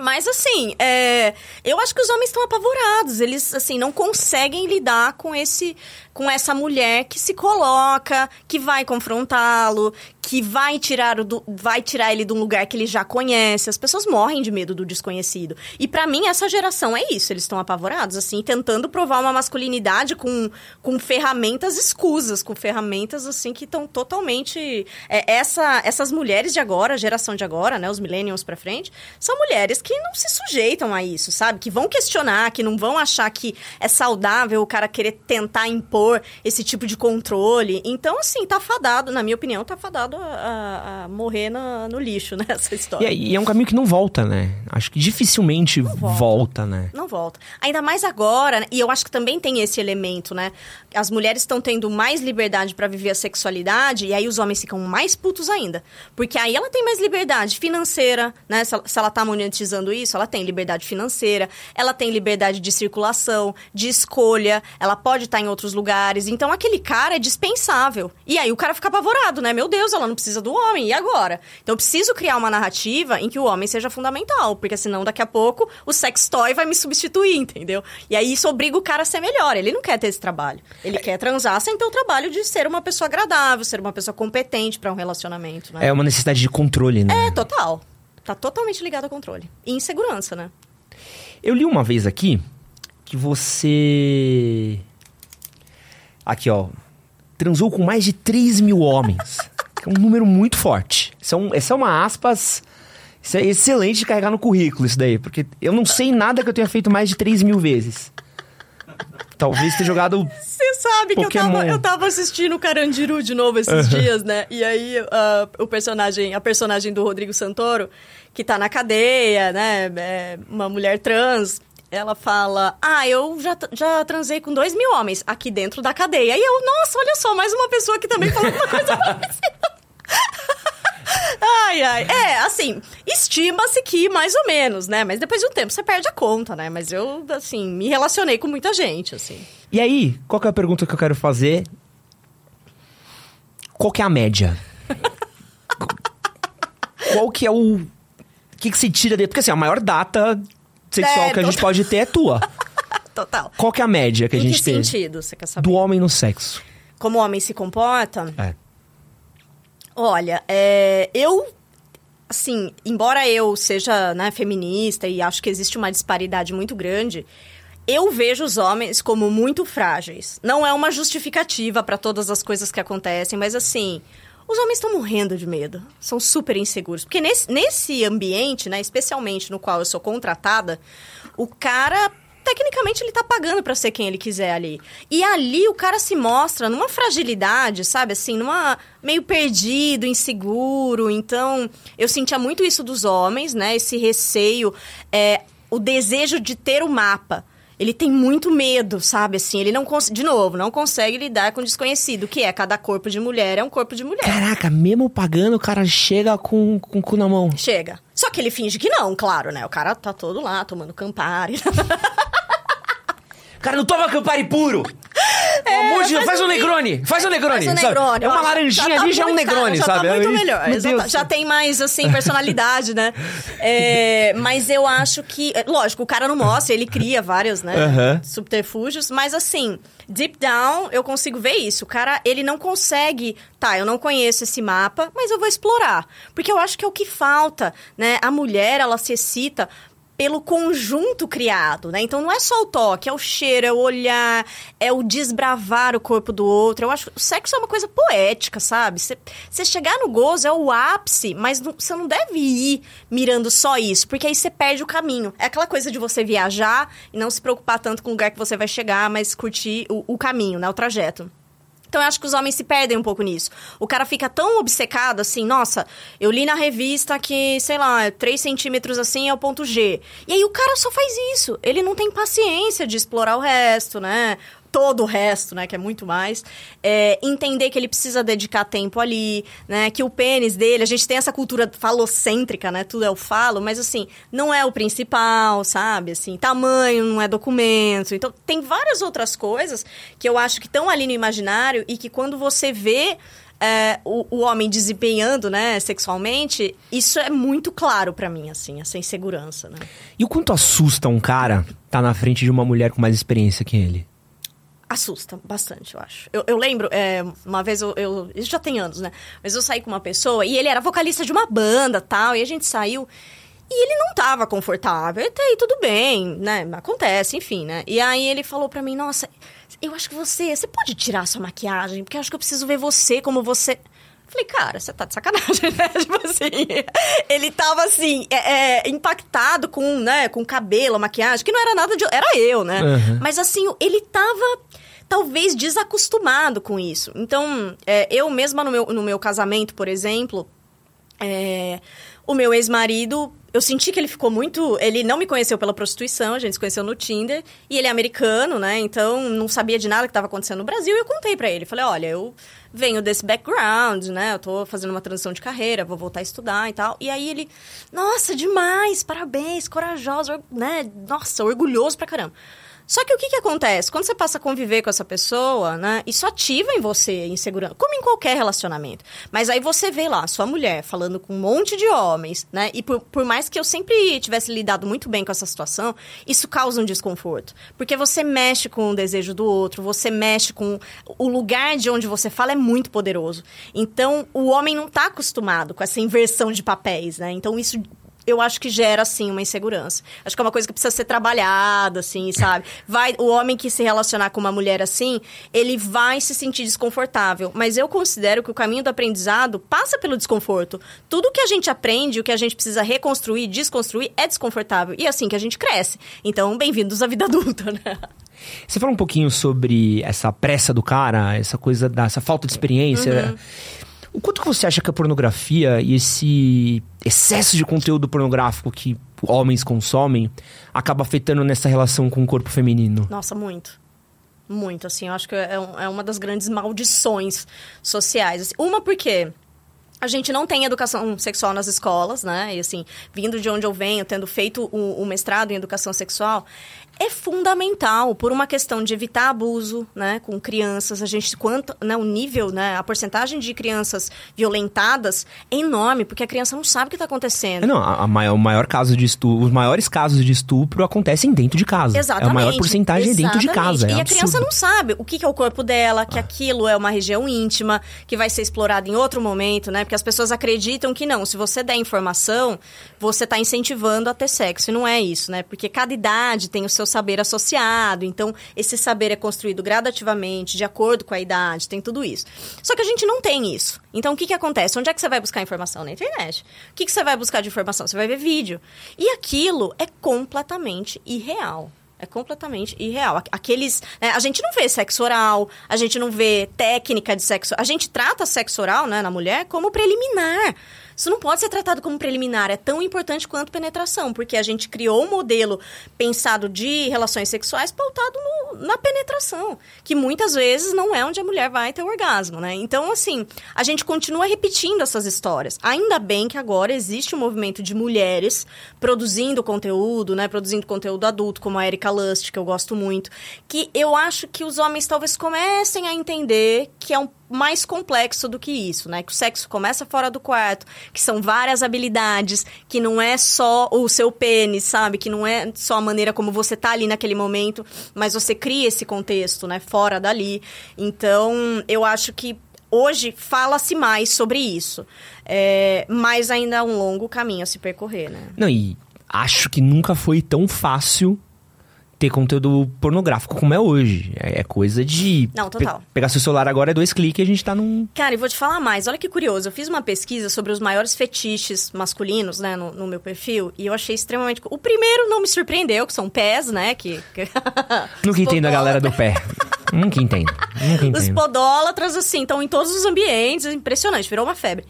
Mas assim, é, eu acho que os homens estão apavorados. Eles assim não conseguem lidar com esse com essa mulher que se coloca, que vai confrontá-lo, que vai tirar, o do, vai tirar ele de um lugar que ele já conhece. As pessoas morrem de medo do desconhecido. E para mim, essa geração é isso. Eles estão apavorados, assim, tentando provar uma masculinidade com, com ferramentas escusas, com ferramentas, assim, que estão totalmente... É, essa, essas mulheres de agora, a geração de agora, né, os millennials pra frente, são mulheres que não se sujeitam a isso, sabe? Que vão questionar, que não vão achar que é saudável o cara querer tentar impor impor esse tipo de controle. Então, assim, tá fadado, na minha opinião, tá fadado a, a, morrer na, no lixo, né? Essa história.
E, e, é um caminho que não volta, né? Acho que dificilmente volta. volta. né?
Não volta. Ainda mais agora, né? e eu acho que também tem esse elemento, né? As mulheres estão tendo mais liberdade para viver a sexualidade, e aí os homens ficam mais putos ainda. Porque aí ela tem mais liberdade financeira, né? Se se ela tá monetizando isso, ela tem liberdade financeira, ela tem liberdade de circulação, de escolha, ela pode estar em outros lugares lugares. Então aquele cara é dispensável. E aí o cara fica apavorado, né? Meu Deus, ela não precisa do homem. E agora? Então eu preciso criar uma narrativa em que o homem seja fundamental, porque senão daqui a pouco o sex toy vai me substituir, entendeu? E aí isso obriga o cara a ser melhor. Ele não quer ter esse trabalho. Ele é. quer transar sem ter o trabalho de ser uma pessoa agradável, ser uma pessoa competente para um relacionamento, né?
É uma necessidade de controle, né?
É, total. Tá totalmente ligado ao controle. E insegurança, né?
Eu li uma vez aqui que você Aqui, ó. Transou com mais de 3 mil homens. é um número muito forte. Isso é, um, essa é uma aspas. Isso é excelente de carregar no currículo, isso daí. Porque eu não sei nada que eu tenha feito mais de 3 mil vezes. Talvez ter jogado.
Você sabe Pokémon. que eu tava, eu tava assistindo o Carandiru de novo esses uhum. dias, né? E aí uh, o personagem, a personagem do Rodrigo Santoro, que tá na cadeia, né? É uma mulher trans ela fala: Ah, eu já, já transei com dois mil homens aqui dentro da cadeia. E eu, nossa, olha só, mais uma pessoa que também falou uma coisa parecida. Ai, ai. É, assim, estima-se que mais ou menos, né? Mas depois de um tempo você perde a conta, né? Mas eu, assim, me relacionei com muita gente, assim.
E aí, qual que é a pergunta que eu quero fazer? Qual que é a média? qual que é o... O que, que se tira dele? Porque, assim, a maior data sexual é, que a gente pode ter é tua.
Total.
Qual que é a média que a gente tem?
Em que sentido, você quer saber?
Do homem no sexo.
Como o homem se comporta?
É.
Olha, é, eu assim, embora eu seja né, feminista e acho que existe uma disparidade muito grande, eu vejo os homens como muito frágeis. Não é uma justificativa para todas as coisas que acontecem, mas assim, os homens estão morrendo de medo, são super inseguros. Porque nesse, nesse ambiente, né, especialmente no qual eu sou contratada, o cara tecnicamente ele tá pagando para ser quem ele quiser ali. E ali o cara se mostra numa fragilidade, sabe? Assim, numa meio perdido, inseguro. Então, eu sentia muito isso dos homens, né? Esse receio, é, o desejo de ter o mapa ele tem muito medo, sabe? Assim, ele não consegue, de novo, não consegue lidar com o desconhecido, que é cada corpo de mulher é um corpo de mulher.
Caraca, mesmo pagando, o cara chega com, com o cu na mão.
Chega. Só que ele finge que não, claro, né? O cara tá todo lá tomando Campari.
cara não toma Campari puro! É, faz, faz um Negroni, faz um Negroni.
Faz um Negroni.
É uma laranjinha
tá
ali, já é um Negroni,
já
sabe?
Tá muito melhor.
Deus.
já tem mais, assim, personalidade, né? É, mas eu acho que... é, Lógico, o cara não mostra, ele cria vários, né?
Aham.
Subterfúgios. Mas, assim, deep down, eu consigo ver isso. O cara, ele não consegue... Tá, eu não conheço esse mapa, mas eu vou explorar. Porque eu acho que é o que falta, né? A mulher, ela se excita pelo conjunto criado, né? Então não é só o toque, é o cheiro, é o olhar, é o desbravar o corpo do outro. Eu acho que o sexo é uma coisa poética, sabe? Você chegar no gozo é o ápice, mas você não deve ir mirando só isso, porque aí você perde o caminho. É aquela coisa de você viajar e não se preocupar tanto com o lugar que você vai chegar, mas curtir o, o caminho, né? O trajeto. Então eu acho que os homens se perdem um pouco nisso. O cara fica tão obcecado assim, nossa, eu li na revista que, sei lá, 3 centímetros assim é o ponto G. E aí o cara só faz isso. Ele não tem paciência de explorar o resto, né? Todo o resto, né? Que é muito mais. É, entender que ele precisa dedicar tempo ali, né? Que o pênis dele, a gente tem essa cultura falocêntrica, né? Tudo é o falo, mas assim, não é o principal, sabe? Assim, tamanho não é documento. Então, tem várias outras coisas que eu acho que estão ali no imaginário e que quando você vê é, o, o homem desempenhando, né, sexualmente, isso é muito claro pra mim, assim, essa insegurança, né?
E o quanto assusta um cara tá na frente de uma mulher com mais experiência que ele?
Assusta bastante, eu acho. Eu, eu lembro, é, uma vez eu, eu. Isso já tem anos, né? Mas eu saí com uma pessoa e ele era vocalista de uma banda tal, e a gente saiu. E ele não tava confortável. Até aí tudo bem, né? Acontece, enfim, né? E aí ele falou pra mim: Nossa, eu acho que você. Você pode tirar sua maquiagem? Porque eu acho que eu preciso ver você como você. Falei, cara, você tá de sacanagem, né? Tipo assim, ele tava assim, é, é, impactado com, né, com cabelo, maquiagem, que não era nada de. Era eu, né?
Uhum.
Mas assim, ele tava talvez desacostumado com isso. Então, é, eu mesma no meu, no meu casamento, por exemplo, é, o meu ex-marido, eu senti que ele ficou muito. Ele não me conheceu pela prostituição, a gente se conheceu no Tinder, e ele é americano, né? Então não sabia de nada que estava acontecendo no Brasil, e eu contei pra ele. Falei: olha, eu venho desse background, né? Eu tô fazendo uma transição de carreira, vou voltar a estudar e tal. E aí ele, nossa, demais, parabéns, corajoso, or- né? Nossa, orgulhoso pra caramba. Só que o que, que acontece? Quando você passa a conviver com essa pessoa, né? Isso ativa em você insegurança, como em qualquer relacionamento. Mas aí você vê lá, sua mulher falando com um monte de homens, né? E por, por mais que eu sempre tivesse lidado muito bem com essa situação, isso causa um desconforto. Porque você mexe com o desejo do outro, você mexe com. O lugar de onde você fala é muito poderoso. Então, o homem não tá acostumado com essa inversão de papéis, né? Então, isso eu acho que gera, assim, uma insegurança. Acho que é uma coisa que precisa ser trabalhada, assim, sabe? Vai, o homem que se relacionar com uma mulher assim, ele vai se sentir desconfortável. Mas eu considero que o caminho do aprendizado passa pelo desconforto. Tudo que a gente aprende, o que a gente precisa reconstruir, desconstruir, é desconfortável. E é assim que a gente cresce. Então, bem-vindos à vida adulta, né?
Você fala um pouquinho sobre essa pressa do cara, essa coisa da essa falta de experiência. O quanto que você acha que a pornografia e esse excesso de conteúdo pornográfico que homens consomem acaba afetando nessa relação com o corpo feminino?
Nossa, muito. Muito, assim. Eu acho que é, é uma das grandes maldições sociais. assim. Uma porque a gente não tem educação sexual nas escolas, né? E assim, vindo de onde eu venho, tendo feito o, o mestrado em educação sexual, é fundamental por uma questão de evitar abuso, né, com crianças. A gente quanto, né, o nível, né, a porcentagem de crianças violentadas é enorme, porque a criança não sabe o que está acontecendo.
É, Não, a, a maior, o maior caso de estupro, os maiores casos de estupro acontecem dentro de casa.
Exatamente.
É a maior porcentagem dentro de casa. É
e a
absurdo.
criança não sabe o que é o corpo dela, que aquilo é uma região íntima, que vai ser explorada em outro momento, né? Porque as pessoas acreditam que não. Se você der informação, você está incentivando a ter sexo. E não é isso, né? Porque cada idade tem o seu saber associado. Então, esse saber é construído gradativamente, de acordo com a idade, tem tudo isso. Só que a gente não tem isso. Então, o que, que acontece? Onde é que você vai buscar informação? Na internet. O que, que você vai buscar de informação? Você vai ver vídeo. E aquilo é completamente irreal. É completamente irreal. Aqu- Aqueles. né, a gente não vê sexo oral, a gente não vê técnica de sexo. A gente trata sexo oral, né, na mulher como preliminar. Isso não pode ser tratado como preliminar, é tão importante quanto penetração, porque a gente criou um modelo pensado de relações sexuais pautado no, na penetração, que muitas vezes não é onde a mulher vai ter o orgasmo, né? Então, assim, a gente continua repetindo essas histórias. Ainda bem que agora existe um movimento de mulheres produzindo conteúdo, né? Produzindo conteúdo adulto, como a Erika Lust, que eu gosto muito, que eu acho que os homens talvez comecem a entender que é um mais complexo do que isso, né? Que o sexo começa fora do quarto, que são várias habilidades, que não é só o seu pênis, sabe? Que não é só a maneira como você tá ali naquele momento, mas você cria esse contexto, né? Fora dali. Então, eu acho que hoje fala-se mais sobre isso. É, mas ainda há um longo caminho a se percorrer, né?
Não, e acho que nunca foi tão fácil ter conteúdo pornográfico como é hoje. É, é coisa de.
Não, total.
Pe pegar seu celular agora é dois cliques e a gente tá num.
Cara, e vou te falar mais. Olha que curioso. Eu fiz uma pesquisa sobre os maiores fetiches masculinos, né, no, no meu perfil, e eu achei extremamente. O primeiro não me surpreendeu, que são pés, né? Que.
Nunca entendo a galera do pé. Nunca entendo. Nunca entendo.
Os podólatras, assim, estão em todos os ambientes. É impressionante, virou uma febre.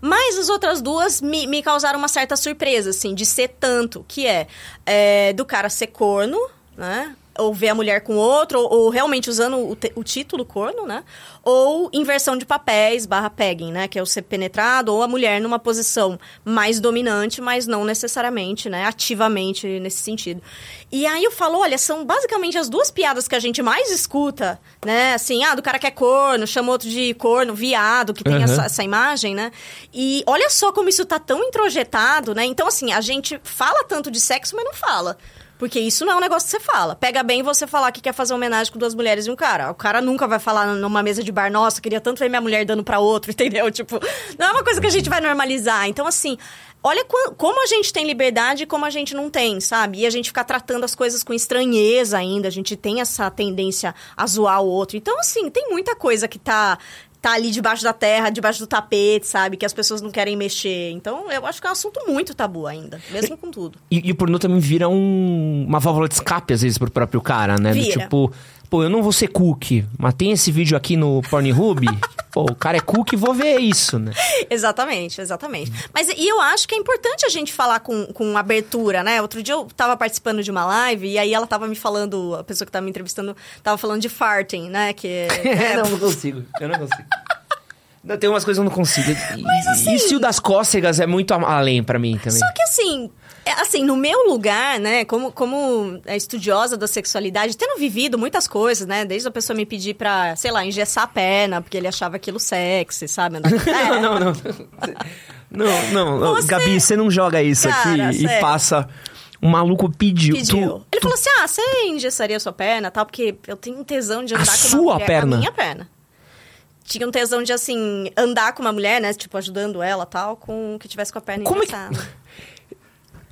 Mas as outras duas me, me causaram uma certa surpresa, assim, de ser tanto, que é, é do cara ser corno, né? Ou ver a mulher com outro, ou, ou realmente usando o, o, título corno, né? Ou inversão de papéis barra pegging, né? Que é o ser penetrado, ou a mulher numa posição mais dominante, mas não necessariamente, né? Ativamente nesse sentido. E aí eu falo, olha, são basicamente as duas piadas que a gente mais escuta, né? Assim, ah, do cara que é corno, chama outro de corno, viado, que tem uhum. essa, essa imagem, né? E olha só como isso tá tão introjetado, né? Então, assim, a gente fala tanto de sexo, mas não fala. Porque isso não é um negócio que você fala. Pega bem você falar que quer fazer homenagem com duas mulheres e um cara. O cara nunca vai falar numa mesa de bar, nossa, queria tanto ver minha mulher dando para outro, entendeu? Tipo, não é uma coisa que a gente vai normalizar. Então, assim, olha como a gente tem liberdade e como a gente não tem, sabe? E a gente fica tratando as coisas com estranheza ainda. A gente tem essa tendência a zoar o outro. Então, assim, tem muita coisa que tá tá ali debaixo da terra, debaixo do tapete, sabe? Que as pessoas não querem mexer. Então, eu acho que é um assunto muito tabu ainda, mesmo com tudo.
E, e o pornô também vira um, uma válvula de escape, às vezes, pro próprio cara, né?
Vira.
Do tipo, pô, eu não vou ser cookie, mas tem esse vídeo aqui no Pornhub, pô, o cara é cookie, vou ver isso, né?
exatamente, exatamente. Mas e eu acho que é importante a gente falar com, com abertura, né? Outro dia eu tava participando de uma live e aí ela tava me falando, a pessoa que tava me entrevistando, tava falando de farting, né? Que
é... não, não consigo, eu não consigo. Tem umas coisas que eu não consigo. Mas, assim, e se o das cócegas é muito além para mim também.
Só que assim, assim, no meu lugar, né, como, como estudiosa da sexualidade, tendo vivido muitas coisas, né, desde a pessoa me pedir pra, sei lá, engessar a perna, porque ele achava aquilo sexy, sabe?
Não, não, não. Não, não, não. Você... Gabi, você não joga isso Cara, aqui sério. e passa... O maluco pediu.
pediu. Tu, ele tu... falou assim: ah, você engessaria a sua perna tal, porque eu tenho um tesão de andar
a
com
sua
uma mulher,
perna.
A minha perna tinha um tesão de, assim, andar com uma mulher, né? Tipo, ajudando ela tal, com que tivesse com a perna Como. É que...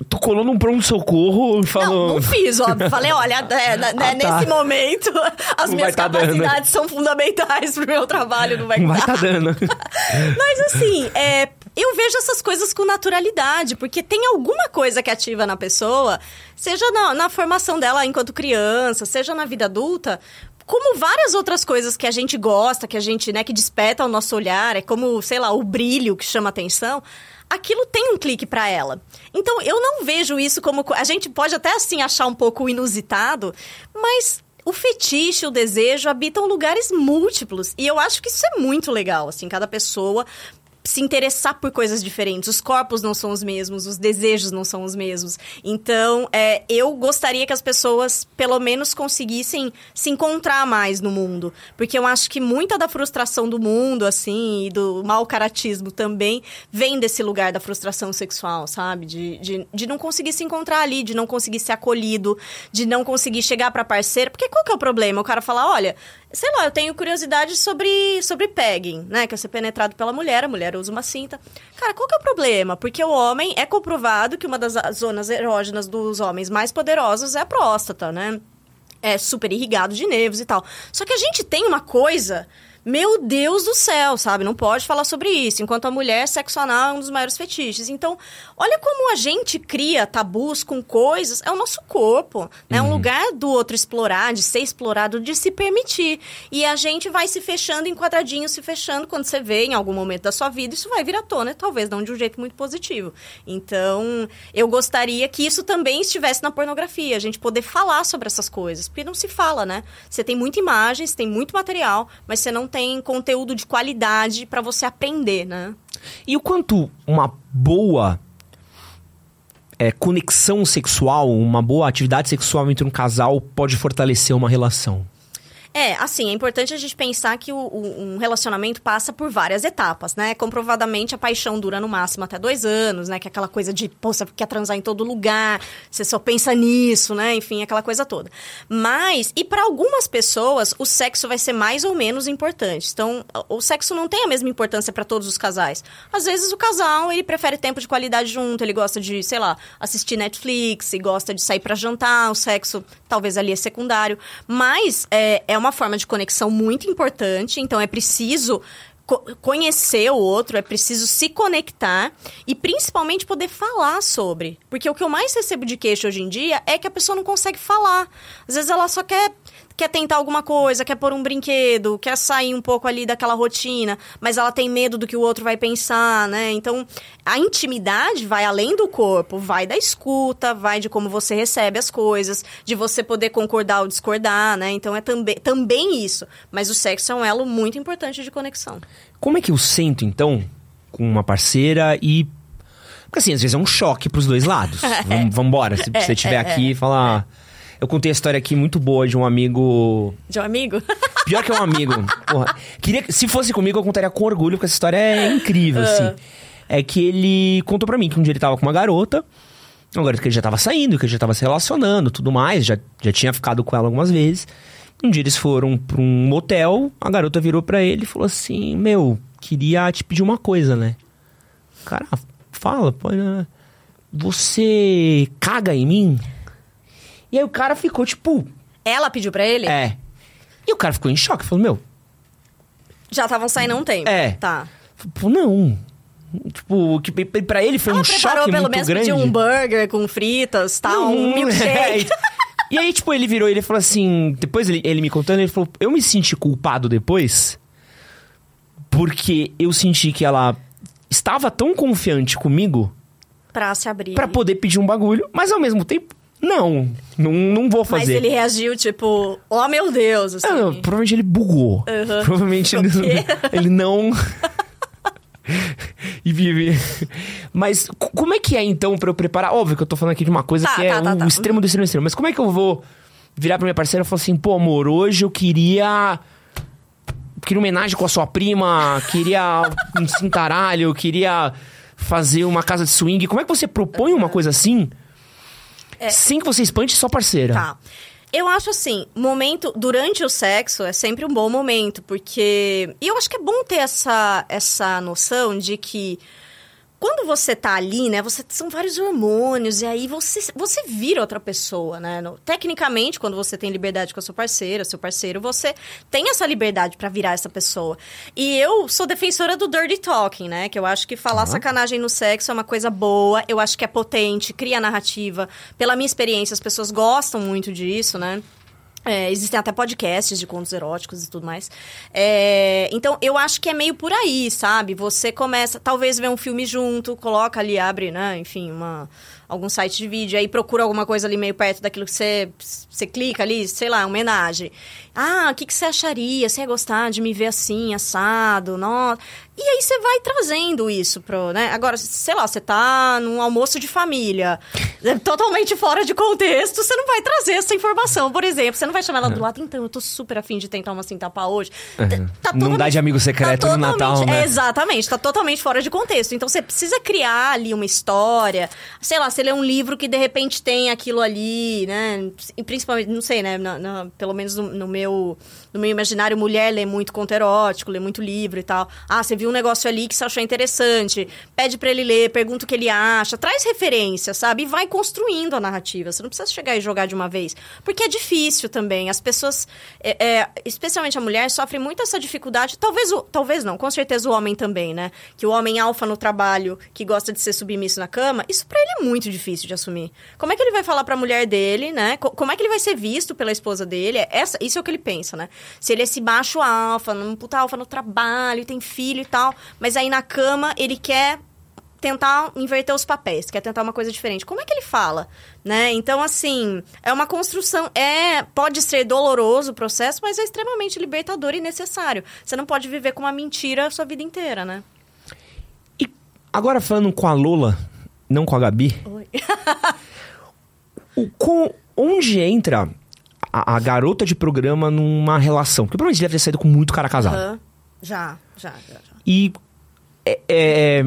Tu colou num pronto-socorro e falou...
Não, não fiz, óbvio. Falei, olha, é, né, ah, tá. nesse momento, as não minhas tá capacidades dando. são fundamentais pro meu trabalho, não vai
Não vai tá dando.
Mas, assim, é, eu vejo essas coisas com naturalidade, porque tem alguma coisa que ativa na pessoa, seja na, na formação dela enquanto criança, seja na vida adulta, como várias outras coisas que a gente gosta, que a gente, né, que desperta o nosso olhar, é como, sei lá, o brilho que chama atenção, aquilo tem um clique para ela. Então eu não vejo isso como a gente pode até assim achar um pouco inusitado, mas o fetiche, o desejo habitam lugares múltiplos. E eu acho que isso é muito legal, assim, cada pessoa se interessar por coisas diferentes. Os corpos não são os mesmos, os desejos não são os mesmos. Então, é, eu gostaria que as pessoas, pelo menos, conseguissem se encontrar mais no mundo. Porque eu acho que muita da frustração do mundo, assim, e do mau caratismo também, vem desse lugar da frustração sexual, sabe? De, de, de não conseguir se encontrar ali, de não conseguir ser acolhido, de não conseguir chegar pra parceira. Porque qual que é o problema? O cara fala, olha, sei lá, eu tenho curiosidade sobre, sobre pegging, né? Que é ser penetrado pela mulher, a mulher usa uma cinta. Cara, qual que é o problema? Porque o homem, é comprovado que uma das zonas erógenas dos homens mais poderosas é a próstata, né? É super irrigado de nervos e tal. Só que a gente tem uma coisa meu Deus do céu, sabe? Não pode falar sobre isso. Enquanto a mulher, sexo anal é um dos maiores fetiches. Então, olha como a gente cria tabus com coisas. É o nosso corpo, né? É um lugar do outro explorar, de ser explorado, de se permitir. E a gente vai se fechando em quadradinhos, se fechando. Quando você vê em algum momento da sua vida, isso vai vir à tona, talvez não de um jeito muito positivo. Então, eu gostaria que isso também estivesse na pornografia, a gente poder falar sobre essas coisas. Porque não se fala, né? Você tem muita imagem, você tem muito material, mas você não tem conteúdo de qualidade para você aprender, né?
E o quanto uma boa é, conexão sexual, uma boa atividade sexual entre um casal pode fortalecer uma relação?
É, assim, é importante a gente pensar que o, o, um relacionamento passa por várias etapas, né? Comprovadamente, a paixão dura no máximo até dois anos, né? Que é aquela coisa de, pô, você quer transar em todo lugar, você só pensa nisso, né? Enfim, aquela coisa toda. Mas, e para algumas pessoas, o sexo vai ser mais ou menos importante. Então, o sexo não tem a mesma importância para todos os casais. Às vezes, o casal, ele prefere tempo de qualidade junto, ele gosta de, sei lá, assistir Netflix, gosta de sair para jantar, o sexo talvez ali é secundário. Mas, é, é uma uma forma de conexão muito importante, então é preciso conhecer o outro, é preciso se conectar e principalmente poder falar sobre. Porque o que eu mais recebo de queixo hoje em dia é que a pessoa não consegue falar. Às vezes ela só quer quer tentar alguma coisa, quer pôr um brinquedo, quer sair um pouco ali daquela rotina, mas ela tem medo do que o outro vai pensar, né? Então, a intimidade vai além do corpo, vai da escuta, vai de como você recebe as coisas, de você poder concordar ou discordar, né? Então, é também, também isso. Mas o sexo é um elo muito importante de conexão.
Como é que eu sento, então, com uma parceira e porque assim, às vezes é um choque pros dois lados. Vamos, vambora. Se você estiver é, aqui e falar. É. Eu contei a história aqui muito boa de um amigo.
De um amigo?
Pior que um amigo. Porra. Queria, se fosse comigo, eu contaria com orgulho, porque essa história é incrível, assim. Uh. É que ele contou pra mim que um dia ele tava com uma garota. Uma garota que ele já tava saindo, que ele já tava se relacionando tudo mais, já, já tinha ficado com ela algumas vezes. Um dia eles foram pra um motel, a garota virou pra ele e falou assim: Meu, queria te pedir uma coisa, né? Cara, fala, pode. Né? Você caga em mim? E aí o cara ficou, tipo.
Ela pediu pra ele?
É. E o cara ficou em choque, falou, meu.
Já estavam saindo há um tempo.
É.
Tá.
Pô, não. Tipo, que pra ele foi
Ela
um choque
pelo
muito
menos
grande.
um burger com fritas, tal, um milkshake.
É, e aí, tipo, ele virou e ele falou assim... Depois ele, ele me contando, ele falou... Eu me senti culpado depois... Porque eu senti que ela estava tão confiante comigo...
Pra se abrir.
Pra poder pedir um bagulho. Mas ao mesmo tempo, não, não, não vou fazer. Mas
ele reagiu tipo, oh meu Deus, assim.
não, provavelmente ele bugou. Uhum. Provavelmente ele, ele não... e vive. Mas como é que é então para eu preparar? Óbvio que eu tô falando aqui de uma coisa
tá,
que é
tá, tá,
o
tá.
extremo do extremo do extremo. Mas como é que eu vou virar pra minha parceira e falar assim, pô, amor, hoje eu queria. Queria homenagem com a sua prima, queria um cintaralho, queria fazer uma casa de swing. Como é que você propõe uma coisa assim? É. Sem que você espante sua parceira.
Tá. Eu acho assim, momento durante o sexo é sempre um bom momento, porque. E eu acho que é bom ter essa, essa noção de que quando você tá ali, né, você são vários hormônios e aí você você vira outra pessoa, né? No, tecnicamente, quando você tem liberdade com a sua parceira, seu parceiro, você tem essa liberdade para virar essa pessoa. E eu sou defensora do dirty talking, né? Que eu acho que falar uhum. sacanagem no sexo é uma coisa boa, eu acho que é potente, cria narrativa. Pela minha experiência, as pessoas gostam muito disso, né? É, existem até podcasts de contos eróticos e tudo mais. É, então, eu acho que é meio por aí, sabe? Você começa, talvez, ver um filme junto, coloca ali, abre, né? Enfim, uma, algum site de vídeo, aí procura alguma coisa ali meio perto daquilo que você, você clica ali, sei lá, homenagem. Ah, o que, que você acharia? Você ia gostar de me ver assim, assado? Nossa. E aí você vai trazendo isso pro, né? Agora, sei lá, você tá num almoço de família, é totalmente fora de contexto, você não vai trazer essa informação, por exemplo. Você não vai chamar ela do lado, então, eu tô super afim de tentar uma tapar hoje.
Uhum. Tá não dá de amigo secreto tá no Natal, né?
É, exatamente, tá totalmente fora de contexto. Então você precisa criar ali uma história. Sei lá, você lê um livro que de repente tem aquilo ali, né? E principalmente, não sei, né? Na, na, pelo menos no, no meu meu no meu imaginário, mulher lê muito conto erótico, lê muito livro e tal. Ah, você viu um negócio ali que você achou interessante, pede para ele ler, pergunta o que ele acha, traz referência, sabe? E vai construindo a narrativa. Você não precisa chegar e jogar de uma vez. Porque é difícil também. As pessoas, é, é, especialmente a mulher, sofre muito essa dificuldade. Talvez, o, talvez não, com certeza o homem também, né? Que o homem alfa no trabalho, que gosta de ser submisso na cama, isso para ele é muito difícil de assumir. Como é que ele vai falar pra mulher dele, né? Como é que ele vai ser visto pela esposa dele? É essa, isso é o que ele pensa, né? Se ele é esse macho alfa, um puta alfa no trabalho, tem filho e tal, mas aí na cama ele quer tentar inverter os papéis, quer tentar uma coisa diferente. Como é que ele fala, né? Então assim, é uma construção, é pode ser doloroso o processo, mas é extremamente libertador e necessário. Você não pode viver com uma mentira a sua vida inteira, né?
E agora falando com a Lola, não com a Gabi.
Oi.
o, com, onde entra a, a, garota de programa numa relação? Porque provavelmente deve ter saído com muito cara casado.
Uhum. Já, já, já, já.
E. É, é,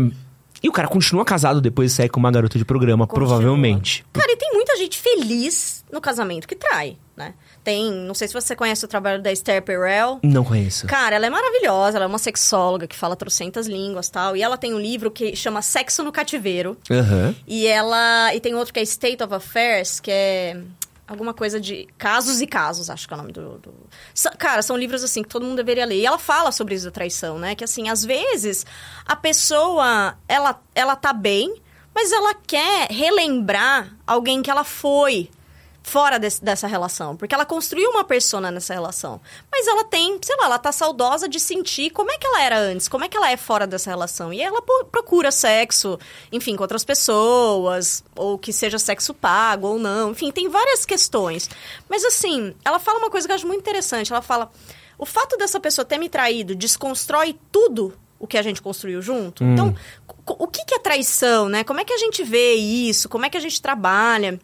e o cara continua casado depois de sair com uma garota de programa, continua. provavelmente.
Cara, e tem muita gente feliz no casamento que trai, né? Tem, não sei se você conhece o trabalho da Esther Perel.
Não conheço.
Cara, ela é maravilhosa, ela é uma sexóloga que fala trocentas línguas tal. E ela tem um livro que chama Sexo no Cativeiro.
Uhum.
E ela. E tem outro que é State of Affairs, que é alguma coisa de casos e casos, acho que é o nome do, do, Cara, são livros assim que todo mundo deveria ler. E ela fala sobre isso da traição, né? Que assim, às vezes a pessoa ela ela tá bem, mas ela quer relembrar alguém que ela foi fora desse, dessa relação. Porque ela construiu uma persona nessa relação. Mas ela tem, sei lá, ela tá saudosa de sentir como é que ela era antes, como é que ela é fora dessa relação. E ela procura sexo, enfim, com outras pessoas, ou que seja sexo pago ou não. Enfim, tem várias questões. Mas assim, ela fala uma coisa que eu acho muito interessante. Ela fala: o fato dessa pessoa ter me traído desconstrói tudo o que a gente construiu junto. Hum. Então, o que, que é traição, né? Como é que a gente vê isso? Como é que a gente trabalha?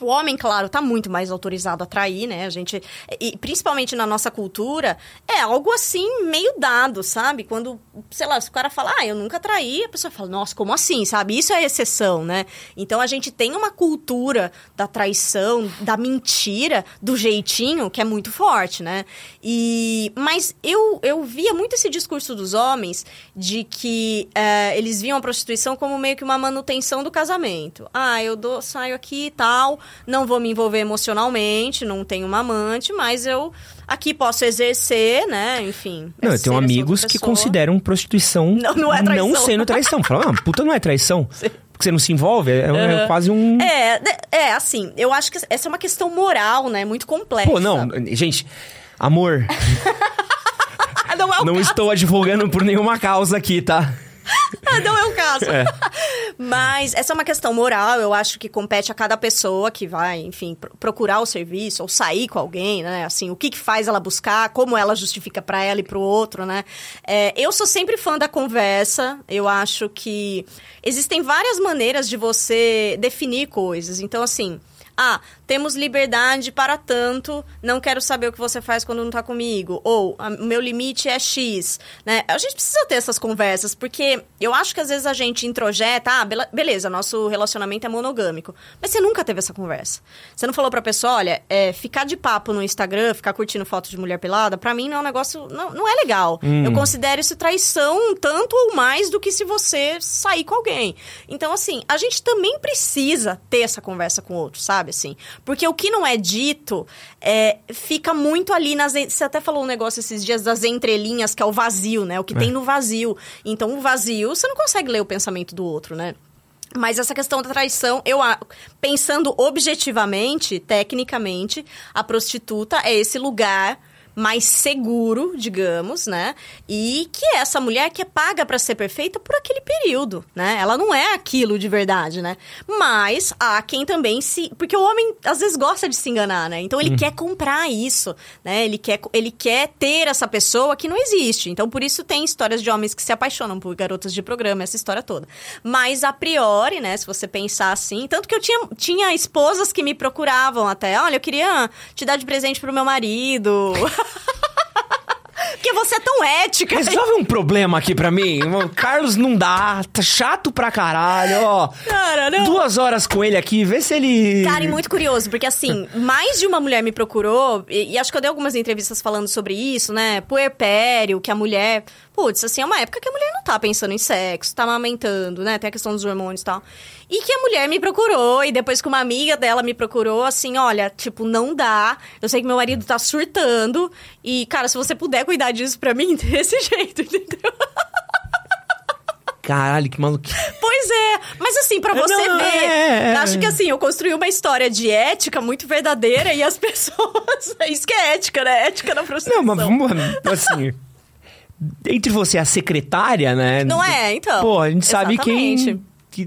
O homem, claro, está muito mais autorizado a trair, né? A gente, e principalmente na nossa cultura, é algo assim meio dado, sabe? Quando, sei lá, se o cara fala, ah, eu nunca traí, a pessoa fala, nossa, como assim, sabe? Isso é exceção, né? Então a gente tem uma cultura da traição, da mentira, do jeitinho que é muito forte, né? E, mas eu, eu via muito esse discurso dos homens de que é, eles viam a prostituição como meio que uma manutenção do casamento. Ah, eu dou, saio aqui e tal não vou me envolver emocionalmente, não tenho uma amante, mas eu aqui posso exercer, né? Enfim.
Não, eu tenho amigos que consideram prostituição não, não, é traição. não sendo traição. Falam, ah, puta não é traição. Sim. Porque você não se envolve, é, uhum. é, quase um.
É, é, assim, eu acho que essa é uma questão moral, né? Muito complexa.
Pô, não, gente, amor.
não é o
Não
caso.
estou advogando por nenhuma causa aqui, tá?
não é o caso. É. Mas essa é uma questão moral, eu acho que compete a cada pessoa que vai, enfim, procurar o serviço ou sair com alguém, né? Assim, o que, que faz ela buscar, como ela justifica para ela e para o outro, né? É, eu sou sempre fã da conversa, eu acho que existem várias maneiras de você definir coisas. Então, assim, ah, temos liberdade para tanto, não quero saber o que você faz quando não está comigo. Ou, o meu limite é X, né? A gente precisa ter essas conversas, porque eu acho que às vezes a gente introjeta, ah, beleza, nosso relacionamento é monogâmico. Mas você nunca teve essa conversa. Você não falou pra pessoa, olha, é, ficar de papo no Instagram, ficar curtindo fotos de mulher pelada, pra mim não é um negócio, não, não é legal. Hum. Eu considero isso traição tanto ou mais do que se você sair com alguém. Então, assim, a gente também precisa ter essa conversa com o outro, sabe? Assim, porque o que não é dito é, fica muito ali nas. Você até falou um negócio esses dias das entrelinhas, que é o vazio, né? O que é. tem no vazio. Então, o vazio, você não consegue ler o pensamento do outro, né? Mas essa questão da traição, eu pensando objetivamente, tecnicamente, a prostituta é esse lugar mais seguro, digamos, né? E que é essa mulher que é paga para ser perfeita por aquele período, né? Ela não é aquilo de verdade, né? Mas há quem também se, porque o homem às vezes gosta de se enganar, né? Então ele hum. quer comprar isso, né? Ele quer ele quer ter essa pessoa que não existe. Então por isso tem histórias de homens que se apaixonam por garotas de programa, essa história toda. Mas a priori, né, se você pensar assim, tanto que eu tinha tinha esposas que me procuravam até, olha, eu queria te dar de presente pro meu marido. Porque você é tão ética.
Resolve um problema aqui pra mim. Carlos não dá, tá chato pra caralho, ó.
Cara, não.
Duas horas com ele aqui, vê se ele.
Cara, e muito curioso, porque assim, mais de uma mulher me procurou, e, e acho que eu dei algumas entrevistas falando sobre isso, né? Puerpério, que a mulher. Putz, assim, é uma época que a mulher não tá pensando em sexo, tá amamentando, né? Tem a questão dos hormônios e tal. E que a mulher me procurou, e depois que uma amiga dela me procurou, assim, olha, tipo, não dá. Eu sei que meu marido tá surtando. E, cara, se você puder cuidar disso pra mim, desse jeito, entendeu?
Caralho, que maluco.
Pois é, mas assim, pra você
Não,
ver,
é, é.
acho que assim, eu construí uma história de ética muito verdadeira e as pessoas. Isso que é ética, né? Ética na prostituição.
Não, mas vamos. Assim. Entre você e a secretária, né?
Não é, então.
Pô, a gente sabe
Exatamente.
quem. Que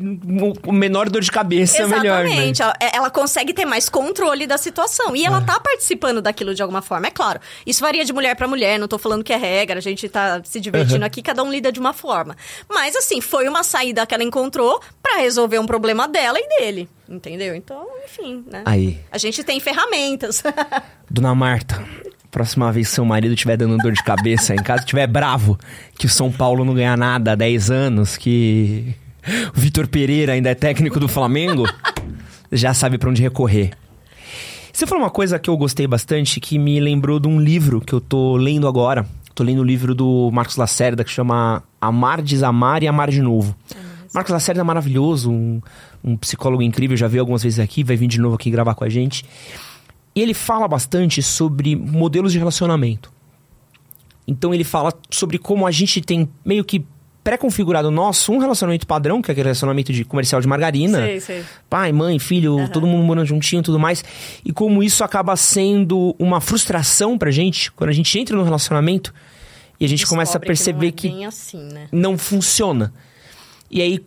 o menor dor de cabeça é melhor, né?
Exatamente. Ela, é, ela consegue ter mais controle da situação. E
É.
ela tá participando daquilo de alguma forma. É claro, isso varia de mulher pra mulher, não tô falando que é regra, a gente tá se divertindo aqui, cada um lida de uma forma. Mas assim, foi uma saída que ela encontrou pra resolver um problema dela e dele. Entendeu? Então, enfim, né?
Aí.
A gente tem ferramentas.
Dona Marta, próxima vez que seu marido estiver dando dor de cabeça em casa, estiver bravo que o São Paulo não ganha nada há 10 anos, que o Vitor Pereira ainda é técnico do Flamengo, já sabe pra onde recorrer. Você falou uma coisa que eu gostei bastante, que me lembrou de um livro que eu tô lendo agora. Tô lendo o livro do Marcos Lacerda, que chama Amar, Desamar e Amar de Novo. Marcos Lacerda é maravilhoso, um, um psicólogo incrível, já veio algumas vezes aqui, vai vir de novo aqui gravar com a gente. E ele fala bastante sobre modelos de relacionamento. Então ele fala sobre como a gente tem meio que pré-configurado nosso um relacionamento padrão, que é aquele relacionamento de comercial de margarina.
Sei, sei.
Pai, mãe, filho, todo mundo morando juntinho e tudo mais. E como isso acaba sendo uma frustração pra gente quando a gente entra no relacionamento e a gente começa a
Descobre
perceber
que.
que
Não é bem assim, né?
não funciona. E aí,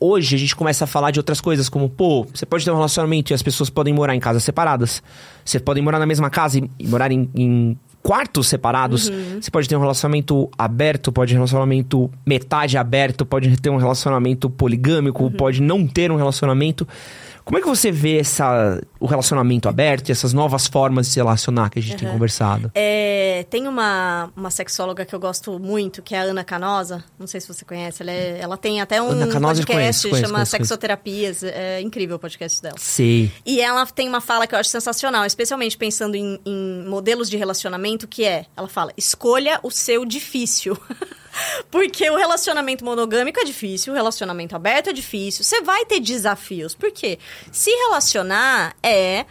hoje a gente começa a falar de outras coisas, como, pô, você pode ter um relacionamento e as pessoas podem morar em casas separadas. Você podem morar na mesma casa e, e morar em, em quartos separados. Você pode ter um relacionamento aberto, pode ter um relacionamento metade aberto, pode ter um relacionamento poligâmico, pode não ter um relacionamento. Como é que você vê essa, o relacionamento aberto e essas novas formas de se relacionar que a gente tem conversado?
É, tem uma, uma sexóloga que eu gosto muito, que é a Ana Canosa. Não sei se você conhece. Ela, é- ela tem até um
Ana Canosa
podcast,
conheço, conheço,
chama
conheço.
Sexoterapias. É incrível o podcast dela.
Sei.
E ela tem uma fala que eu acho sensacional, especialmente pensando em, em modelos de relacionamento, que é, ela fala, escolha o seu difícil. Porque o relacionamento monogâmico é difícil, o relacionamento aberto é difícil. Você vai ter desafios. Por quê? Se relacionar é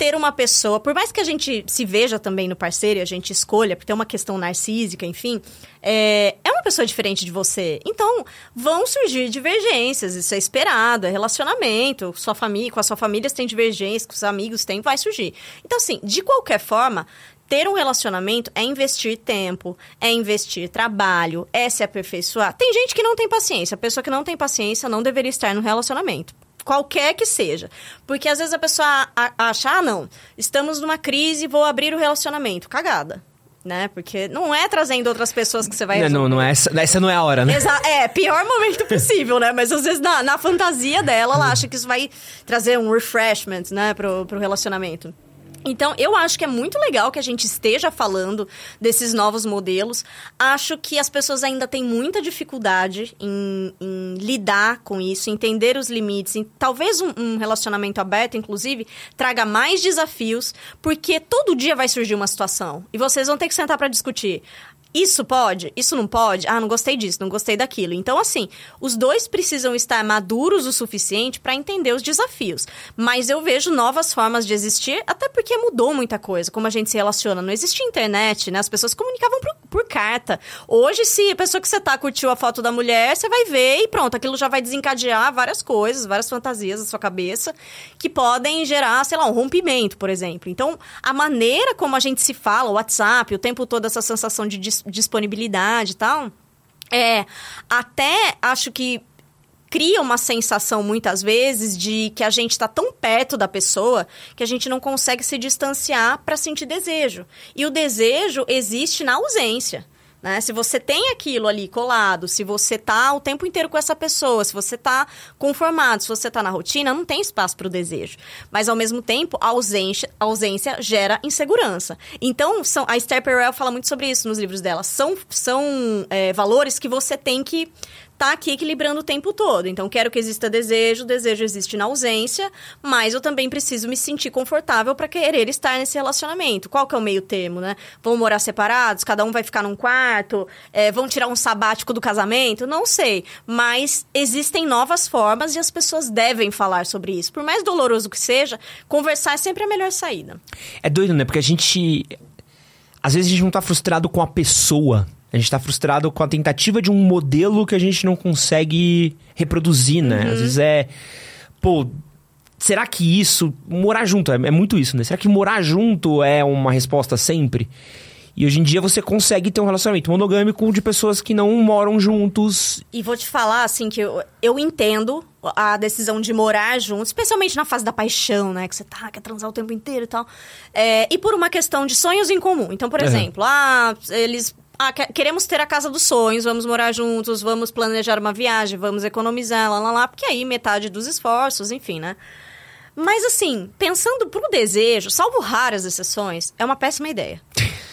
ter uma pessoa, por mais que a gente se veja também no parceiro e a gente escolha, porque tem uma questão narcísica, enfim, é, é uma pessoa diferente de você. Então, vão surgir divergências, isso é esperado, é relacionamento, sua família, com a sua família você tem divergências, com os amigos tem, vai surgir. Então, assim, de qualquer forma, ter um relacionamento é investir tempo, é investir trabalho, é se aperfeiçoar. Tem gente que não tem paciência. A pessoa que não tem paciência não deveria estar no relacionamento. Qualquer que seja. Porque às vezes a pessoa acha, ah, não, estamos numa crise, vou abrir o relacionamento. Cagada. Né? Porque não é trazendo outras pessoas que você vai
Não, não, não é essa, essa não é a hora, né?
Exa é, pior momento possível, né? Mas às vezes na, na fantasia dela, ela acha que isso vai trazer um refreshment, né, pro, pro relacionamento. Então, eu acho que é muito legal que a gente esteja falando desses novos modelos. Acho que as pessoas ainda têm muita dificuldade em, em lidar com isso, entender os limites. Talvez um, um relacionamento aberto, inclusive, traga mais desafios, porque todo dia vai surgir uma situação. E vocês vão ter que sentar para discutir. Isso pode? Isso não pode? Ah, não gostei disso, não gostei daquilo. Então, assim, os dois precisam estar maduros o suficiente para entender os desafios. Mas eu vejo novas formas de existir, até porque mudou muita coisa, como a gente se relaciona. Não existia internet, né? As pessoas comunicavam por, por carta. Hoje, se a pessoa que você tá curtiu a foto da mulher, você vai ver e pronto, aquilo já vai desencadear várias coisas, várias fantasias na sua cabeça que podem gerar, sei lá, um rompimento, por exemplo. Então, a maneira como a gente se fala, o WhatsApp, o tempo todo essa sensação de dis- disponibilidade e tal, é até acho que cria uma sensação muitas vezes de que a gente está tão perto da pessoa que a gente não consegue se distanciar para sentir desejo. E o desejo existe na ausência. Né? Se você tem aquilo ali colado, se você tá o tempo inteiro com essa pessoa, se você tá conformado, se você tá na rotina, não tem espaço para o desejo. Mas ao mesmo tempo, a ausência, a ausência gera insegurança. Então, são, a Esther Perel fala muito sobre isso nos livros dela. São, são é, valores que você tem que tá aqui equilibrando o tempo todo. Então, quero que exista desejo, desejo existe na ausência, mas eu também preciso me sentir confortável para querer estar nesse relacionamento. Qual que é o meio termo, né? Vão morar separados, cada um vai ficar num quarto, é, vão tirar um sabático do casamento? Não sei. Mas existem novas formas e as pessoas devem falar sobre isso. Por mais doloroso que seja, conversar é sempre a melhor saída.
É doido, né? Porque a gente. Às vezes a gente não tá frustrado com a pessoa a gente tá frustrado com a tentativa de um modelo que a gente não consegue reproduzir, né? Uhum. Às vezes é. Pô, será que isso. Morar junto, é, é, muito isso, né? Será que morar junto é uma resposta sempre? E hoje em dia você consegue ter um relacionamento monogâmico de pessoas que não moram juntos.
E vou te falar, assim, que eu, eu entendo a decisão de morar juntos, especialmente na fase da paixão, né? Que você tá, quer transar o tempo inteiro e tal. É, e por uma questão de sonhos em comum. Então, por uhum. exemplo, ah, eles ah, queremos ter a casa dos sonhos, vamos morar juntos, vamos planejar uma viagem, vamos economizar, lá, lá, lá, porque aí metade dos esforços, enfim, né? Mas assim, pensando pro desejo, salvo raras exceções, é uma péssima ideia.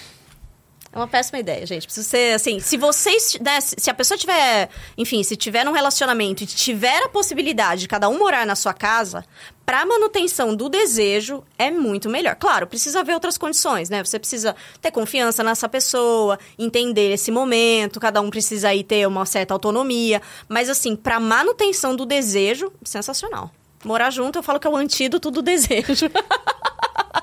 É uma péssima ideia, gente. Precisa ser assim. Se vocês. Né, se a pessoa tiver. Enfim, se tiver um relacionamento e tiver a possibilidade de cada um morar na sua casa, para manutenção do desejo é muito melhor. Claro, precisa haver outras condições, né? Você precisa ter confiança nessa pessoa, entender esse momento, cada um precisa aí ter uma certa autonomia, mas assim, para manutenção do desejo, sensacional. Morar junto, eu falo que é o antídoto do desejo.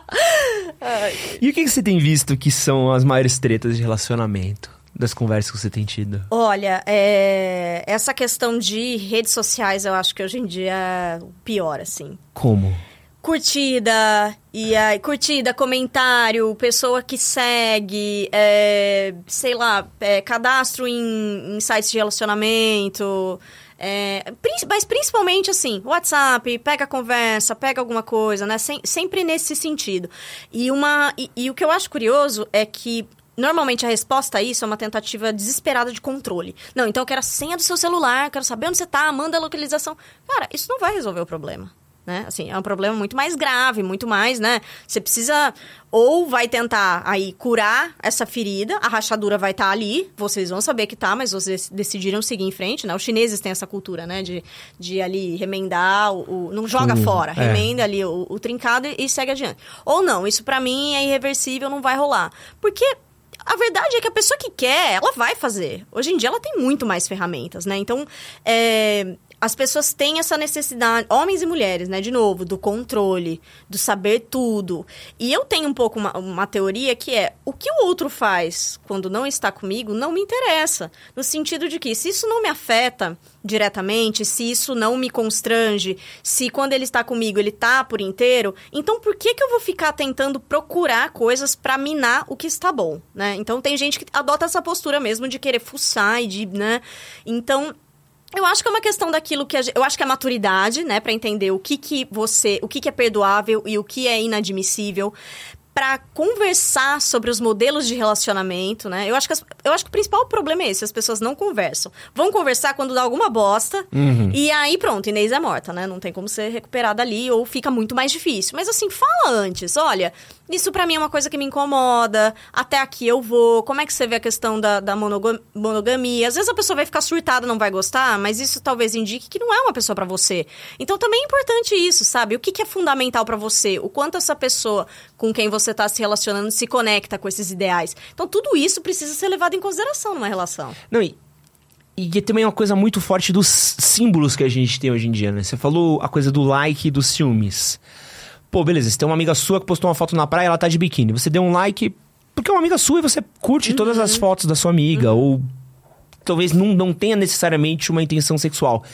e o que, que você tem visto que são as maiores tretas de relacionamento? das conversas que você tem tido?
Olha, é... essa questão de redes sociais, eu acho que hoje em dia é pior, assim.
Como?
Curtida, e aí, curtida, comentário, pessoa que segue, é... sei lá, é... cadastro em... em sites de relacionamento. É, mas principalmente assim, WhatsApp, pega a conversa, pega alguma coisa, né? Sem, sempre nesse sentido. E, uma, e, e o que eu acho curioso é que Normalmente a resposta a isso é uma tentativa desesperada de controle. Não, então eu quero a senha do seu celular, quero saber onde você está, manda a localização. Cara, isso não vai resolver o problema né? Assim, é um problema muito mais grave, muito mais, né? Você precisa ou vai tentar aí curar essa ferida, a rachadura vai estar tá ali, vocês vão saber que tá, mas vocês decidiram seguir em frente, né? Os chineses têm essa cultura, né? De, de ali remendar, o, o não joga uh, fora, é. remenda ali o, o trincado e, e segue adiante. Ou não, isso para mim é irreversível, não vai rolar. Porque a verdade é que a pessoa que quer, ela vai fazer. Hoje em dia ela tem muito mais ferramentas, né? Então, é, as pessoas têm essa necessidade, homens e mulheres, né, de novo, do controle, do saber tudo. E eu tenho um pouco uma, uma, teoria que é: o que o outro faz quando não está comigo não me interessa. No sentido de que, se isso não me afeta diretamente, se isso não me constrange, se quando ele está comigo ele tá por inteiro, então por que, que eu vou ficar tentando procurar coisas para minar o que está bom, né? Então tem gente que adota essa postura mesmo de querer fuçar e de, né? Então eu acho que é uma questão daquilo que a, eu acho que é maturidade, né, para entender o que que você, o que que é perdoável e o que é inadmissível para conversar sobre os modelos de relacionamento, né? Eu acho, que as, eu acho que o principal problema é esse, as pessoas não conversam. Vão conversar quando dá alguma bosta, uhum. e aí pronto, Inês é morta, né? Não tem como ser recuperada ali, ou fica muito mais difícil. Mas assim, fala antes, olha, isso para mim é uma coisa que me incomoda. Até aqui eu vou. Como é que você vê a questão da, da monogamia? Às vezes a pessoa vai ficar surtada, não vai gostar, mas isso talvez indique que não é uma pessoa para você. Então também é importante isso, sabe? O que, que é fundamental para você? O quanto essa pessoa com quem você tá se relacionando se conecta com esses ideais. Então tudo isso precisa ser levado em consideração numa relação.
Não, e e também é uma coisa muito forte dos símbolos que a gente tem hoje em dia, né? Você falou a coisa do like e dos ciúmes. Pô, beleza, você tem uma amiga sua que postou uma foto na praia, ela tá de biquíni. Você deu um like porque é uma amiga sua e você curte uhum. todas as fotos da sua amiga. Uhum. Ou talvez não, não tenha necessariamente uma intenção sexual.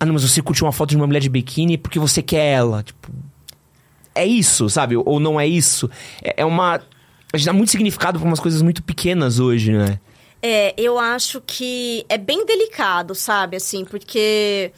Ah, não, mas você curte uma foto de uma mulher de biquíni porque você quer ela. Tipo, é isso, sabe? Ou não é isso. É, é uma. A gente dá muito significado pra umas coisas muito pequenas hoje, né?
É, eu acho que é bem delicado, sabe? Assim, porque.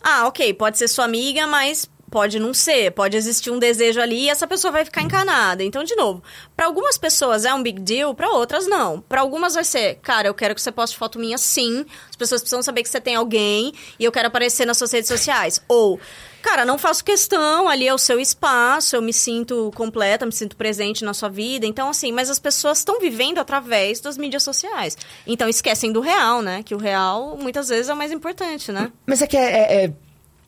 Ah, ok, pode ser sua amiga, mas pode não ser, pode existir um desejo ali e essa pessoa vai ficar encanada. Então, de novo, para algumas pessoas é um big deal, para outras não. Para algumas vai ser, cara, eu quero que você poste foto minha sim. As pessoas precisam saber que você tem alguém e eu quero aparecer nas suas redes sociais. Ou Cara, não faço questão, ali é o seu espaço, eu me sinto completa, me sinto presente na sua vida. Então, assim, mas as pessoas estão vivendo através das mídias sociais. Então, esquecem do real, né? Que o real, muitas vezes, é o mais importante, né?
Mas é que é, é, é...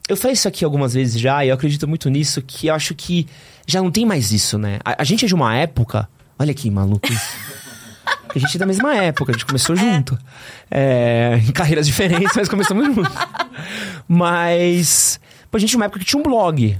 Eu falei isso aqui algumas vezes já, e eu acredito muito nisso, que eu acho que já não tem mais isso, né? A, a gente é de uma época. Olha que maluco isso. a gente é da mesma época, a gente começou é. junto. É, em carreiras diferentes, mas começamos junto. Mas Pô, a gente tinha uma época que tinha um blog.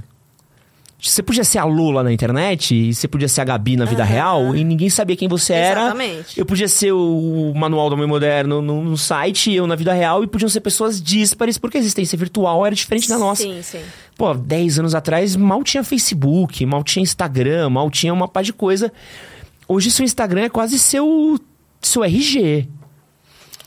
Você podia ser a Lula na internet e você podia ser a Gabi na vida uhum. real e ninguém sabia quem você
Exatamente.
era. Eu podia ser o manual do homem moderno no, site, eu na vida real, e podiam ser pessoas díspares, porque a existência virtual era diferente da nossa.
Sim, sim.
Pô, 10 anos atrás mal tinha Facebook, mal tinha Instagram, mal tinha uma par de coisa. Hoje seu Instagram é quase seu, seu RG.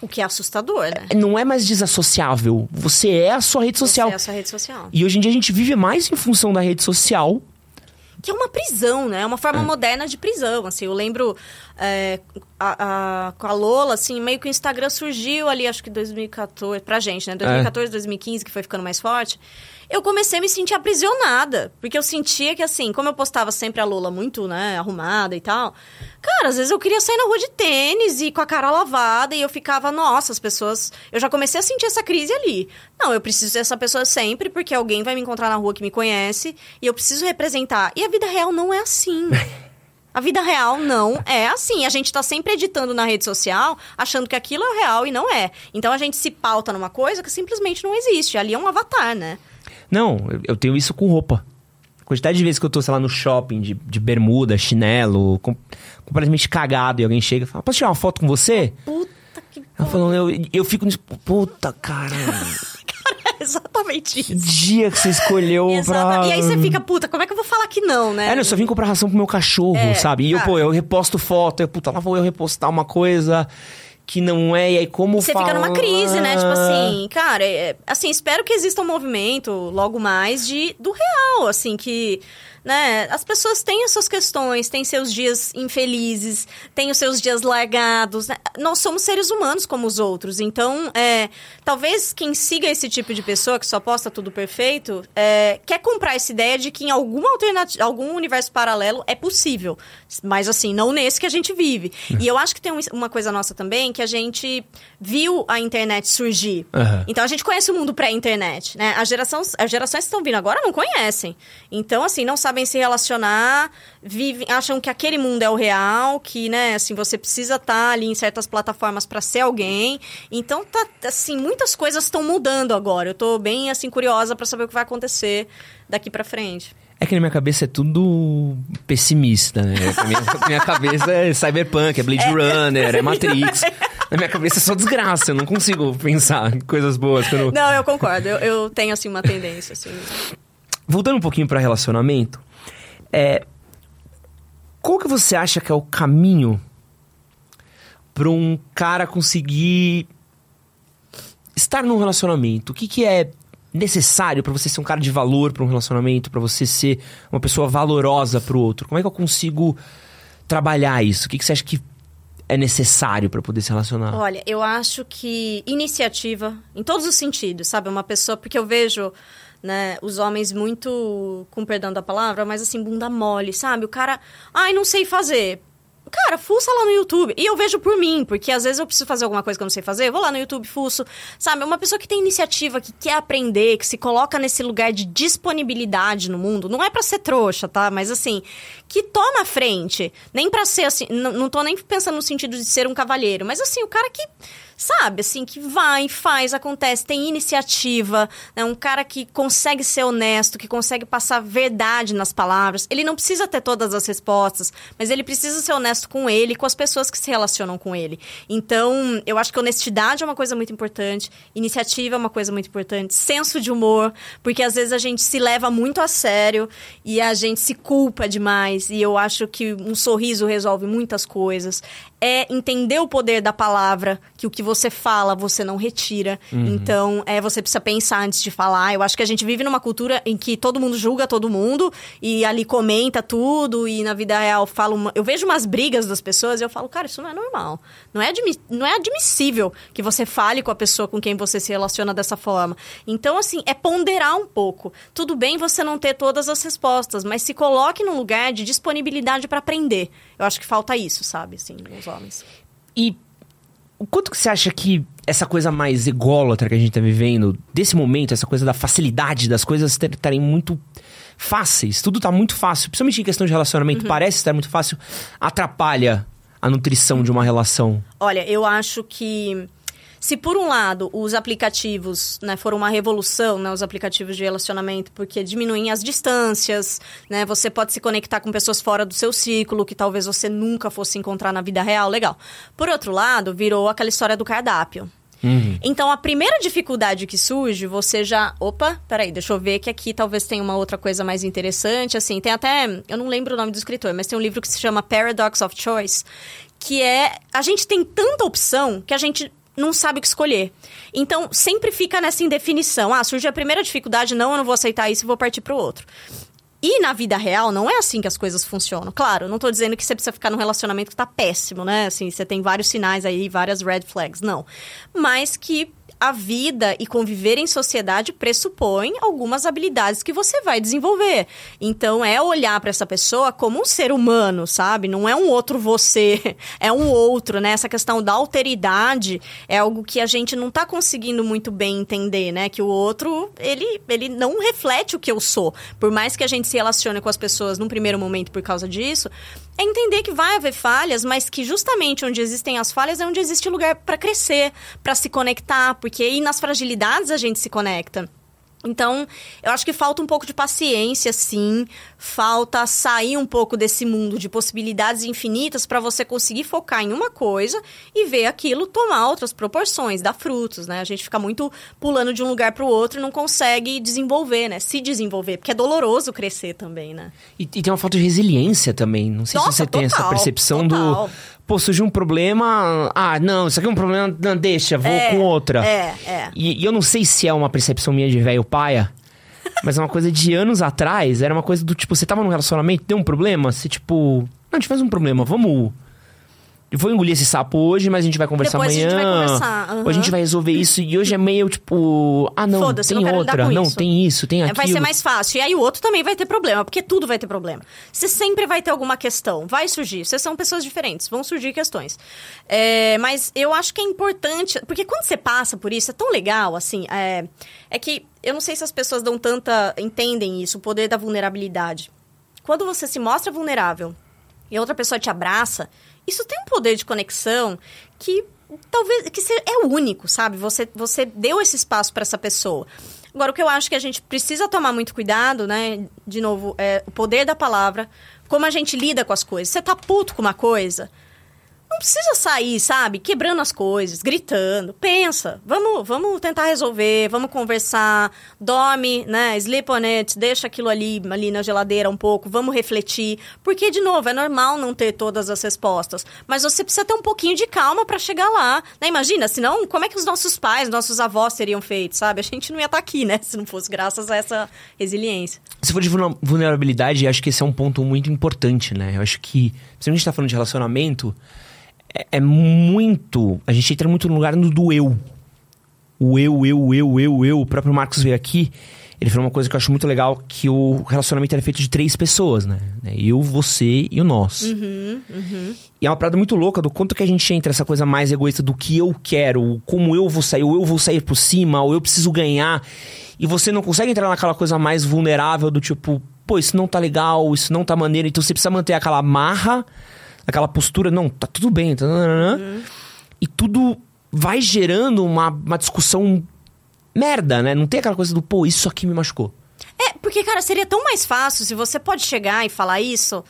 O que é assustador, né?
Não é mais desassociável. Você é a sua rede social.
Você é a sua rede social.
E hoje em dia a gente vive mais em função da rede social.
Que é uma prisão, né? É uma forma é. moderna de prisão. Assim, eu lembro é, a, a, com a Lola, assim, meio que o Instagram surgiu ali, acho que 2014, pra gente, né? 2014, é. 2015, que foi ficando mais forte eu comecei a me sentir aprisionada. Porque eu sentia que, assim, como eu postava sempre a Lula muito, né, arrumada e tal. Cara, às vezes eu queria sair na rua de tênis e com a cara lavada e eu ficava, nossa, as pessoas. Eu já comecei a sentir essa crise ali. Não, eu preciso ser essa pessoa sempre porque alguém vai me encontrar na rua que me conhece e eu preciso representar. E a vida real não é assim. A vida real não é assim. A gente tá sempre editando na rede social, achando que aquilo é o real e não é. Então a gente se pauta numa coisa que simplesmente não existe. Ali é um avatar, né?
Não, eu tenho isso com roupa. A quantidade de vezes que eu tô, sei lá, no shopping, de, de bermuda, chinelo, com, completamente cagado, e alguém chega e fala, posso tirar uma foto com você?
Puta que
eu, falo, eu, eu fico nisso, puta, cara...
exatamente isso.
Que dia que você escolheu Exata...
pra... E aí você fica, puta, como é que eu vou falar que não, né?
É, eu só vim comprar ração pro meu cachorro, é, sabe? E eu, pô, eu reposto foto, eu, puta, lá vou eu repostar uma coisa que não é, e aí como
Você fica numa crise, né? Tipo assim, cara, é, assim, espero que exista um movimento logo mais de do real, assim, que né? As pessoas têm as suas questões, têm seus dias infelizes, têm os seus dias largados. Né? Nós somos seres humanos como os outros. Então, é, talvez quem siga esse tipo de pessoa que só posta tudo perfeito, é, quer comprar essa ideia de que em alguma alternativa, algum universo paralelo é possível. Mas assim, não nesse que a gente vive. E eu acho que tem uma coisa nossa também, que a gente viu a internet surgir. Uhum. Então a gente conhece o mundo pré-internet, né? As gerações, as gerações que estão vindo agora não conhecem. Então, assim, não sabem sabem se relacionar, vivem, acham que aquele mundo é o real, que, né, assim, você precisa estar tá ali em certas plataformas para ser alguém. Então, tá, assim, muitas coisas estão mudando agora. Eu tô bem, assim, curiosa para saber o que vai acontecer daqui para frente.
É que na minha cabeça é tudo pessimista, né? Na minha, minha cabeça é Cyberpunk, é Blade é, Runner, é Matrix. Na minha cabeça é só desgraça, eu não consigo pensar em coisas boas.
Quando... Não, eu concordo. Eu, eu tenho, assim, uma tendência, assim.
Voltando um pouquinho para relacionamento, é, qual que você acha que é o caminho para um cara conseguir estar num relacionamento? O que, que é necessário para você ser um cara de valor para um relacionamento, para você ser uma pessoa valorosa para o outro? Como é que eu consigo trabalhar isso? O que, que você acha que é necessário para poder se relacionar?
Olha, eu acho que iniciativa, em todos os sentidos, sabe? Uma pessoa, porque eu vejo né? Os homens muito, com perdão da palavra, mas assim, bunda mole, sabe? O cara, ai, não sei fazer. Cara, fuça lá no YouTube. E eu vejo por mim, porque às vezes eu preciso fazer alguma coisa que eu não sei fazer, vou lá no YouTube, fuço. Sabe, uma pessoa que tem iniciativa, que quer aprender, que se coloca nesse lugar de disponibilidade no mundo, não é para ser trouxa, tá? Mas assim, que toma a frente. Nem para ser assim, não tô nem pensando no sentido de ser um cavalheiro, mas assim, o cara que sabe, assim, que vai, faz, acontece, tem iniciativa, né? Um cara que consegue ser honesto, que consegue passar verdade nas palavras. Ele não precisa ter todas as respostas, mas ele precisa ser honesto com ele e com as pessoas que se relacionam com ele. Então, eu acho que honestidade é uma coisa muito importante, iniciativa é uma coisa muito importante, senso de humor, porque às vezes a gente se leva muito a sério e a gente se culpa demais, e eu acho que um sorriso resolve muitas coisas. É entender o poder da palavra, que o que você fala, você não retira. Então, é, você precisa pensar antes de falar. Eu acho que a gente vive numa cultura em que todo mundo julga todo mundo e ali comenta tudo e na vida real fala uma... Eu vejo umas brigas das pessoas e eu falo, cara, isso não é normal. Não é, admi... não é admissível que você fale com a pessoa com quem você se relaciona dessa forma. Então, assim, é ponderar um pouco. Tudo bem você não ter todas as respostas, mas se coloque num lugar de disponibilidade para aprender. Eu acho que falta isso, sabe, assim, nos homens.
E o quanto que você acha que essa coisa mais ególatra que a gente tá vivendo, desse momento, essa coisa da facilidade das coisas estarem muito fáceis, tudo tá muito fácil, principalmente em questão de relacionamento, parece estar muito fácil, atrapalha a nutrição de uma relação.
Olha, eu acho que se por um lado os aplicativos né, foram uma revolução, né, os aplicativos de relacionamento, porque diminuem as distâncias, né, você pode se conectar com pessoas fora do seu ciclo, que talvez você nunca fosse encontrar na vida real, legal. Por outro lado, virou aquela história do cardápio. Então, a primeira dificuldade que surge, você já. Opa, peraí, deixa eu ver que aqui talvez tenha uma outra coisa mais interessante. Assim, tem até. Eu não lembro o nome do escritor, mas tem um livro que se chama Paradox of Choice, que é. A gente tem tanta opção que a gente não sabe o que escolher. Então, sempre fica nessa indefinição. Ah, surge a primeira dificuldade, não, eu não vou aceitar isso e vou partir para o outro. E na vida real, não é assim que as coisas funcionam. Claro, não tô dizendo que você precisa ficar num relacionamento que tá péssimo, né? Assim, você tem vários sinais aí, várias red flags. Não. Mas que a vida e conviver em sociedade pressupõe algumas habilidades que você vai desenvolver. Então, é olhar para essa pessoa como um ser humano, sabe? Não é um outro você, é um outro, né? Essa questão da alteridade é algo que a gente não tá conseguindo muito bem entender, né? Que o outro, ele, ele não reflete o que eu sou. Por mais que a gente se relacione com as pessoas num primeiro momento por causa disso, é entender que vai haver falhas, mas que justamente onde existem as falhas é onde existe lugar para crescer, para se conectar, porque aí nas fragilidades a gente se conecta. Então, eu acho que falta um pouco de paciência, sim. Falta sair um pouco desse mundo de possibilidades infinitas para você conseguir focar em uma coisa e ver aquilo tomar outras proporções, dar frutos, né? A gente fica muito pulando de um lugar para o outro e não consegue desenvolver, né? Se desenvolver, porque é doloroso crescer também, né?
E, e tem uma falta de resiliência também. Não sei
Nossa,
se você tem essa
total,
percepção
total.
do. Pô, surgiu um problema. Ah, não, isso aqui é um problema. Não, deixa, vou
É,
com outra.
é, é.
E, e eu não sei se é uma percepção minha de velho paia. Mas é uma coisa de anos atrás. Era uma coisa do tipo, você tava num relacionamento, deu um problema, você tipo. Não, faz um problema, vamos. Eu vou engolir esse sapo hoje, mas a gente vai conversar
Depois a gente
amanhã.
vai conversar, aham.
Ou a gente vai resolver isso. E hoje é meio tipo. Ah, não, tem
não
outra. Não,
isso.
tem isso, tem
É,
aquilo.
Vai ser mais fácil. E aí o outro também vai ter problema, porque tudo vai ter problema. Você sempre vai ter alguma questão, vai surgir. Vocês são pessoas diferentes, vão surgir questões. É, mas eu acho que é importante, porque quando você passa por isso, é tão legal, assim, é, é que eu não sei se as pessoas dão tanta. entendem isso, o poder da vulnerabilidade. Quando você se mostra vulnerável e a outra pessoa te abraça, isso tem um poder de conexão que talvez que é único, sabe? Você, você deu esse espaço para essa pessoa. Agora, o que eu acho que a gente precisa tomar muito cuidado, né? De novo, é o poder da palavra, como a gente lida com as coisas. Você tá puto com uma coisa, não precisa sair, sabe? Quebrando as coisas, gritando. Pensa, vamos, vamos tentar resolver, vamos conversar. Dorme, né? Sleep on it, deixa aquilo ali, ali na geladeira um pouco, vamos refletir. Porque, de novo, é normal não ter todas as respostas. Mas você precisa ter um pouquinho de calma para chegar lá. Né? Imagina, senão, como é que os nossos pais, nossos avós teriam feito, sabe? A gente não ia estar aqui, né? Se não fosse graças a essa resiliência.
Se for de vulnerabilidade, acho que esse é um ponto muito importante, né? Eu acho que, se a gente tá falando de relacionamento, é, é muito. A gente entra muito no lugar do, do eu. O eu, eu, eu, eu, eu. O próprio Marcos veio aqui, ele falou uma coisa que eu acho muito legal: que o relacionamento é feito de três pessoas, né? Eu, você e o nós. E é uma parada muito louca do quanto que a gente entra essa coisa mais egoísta do que eu quero, como eu vou sair, ou eu vou sair por cima, ou eu preciso ganhar. E você não consegue entrar naquela coisa mais vulnerável do tipo, pô, isso não tá legal, isso não tá maneiro. Então você precisa manter aquela marra, aquela postura, não, tá tudo bem. Tá, nananã. E tudo vai gerando uma, uma discussão merda, né? Não tem aquela coisa do, pô, isso aqui me machucou.
É, porque, cara, seria tão mais fácil se você pode chegar e falar isso.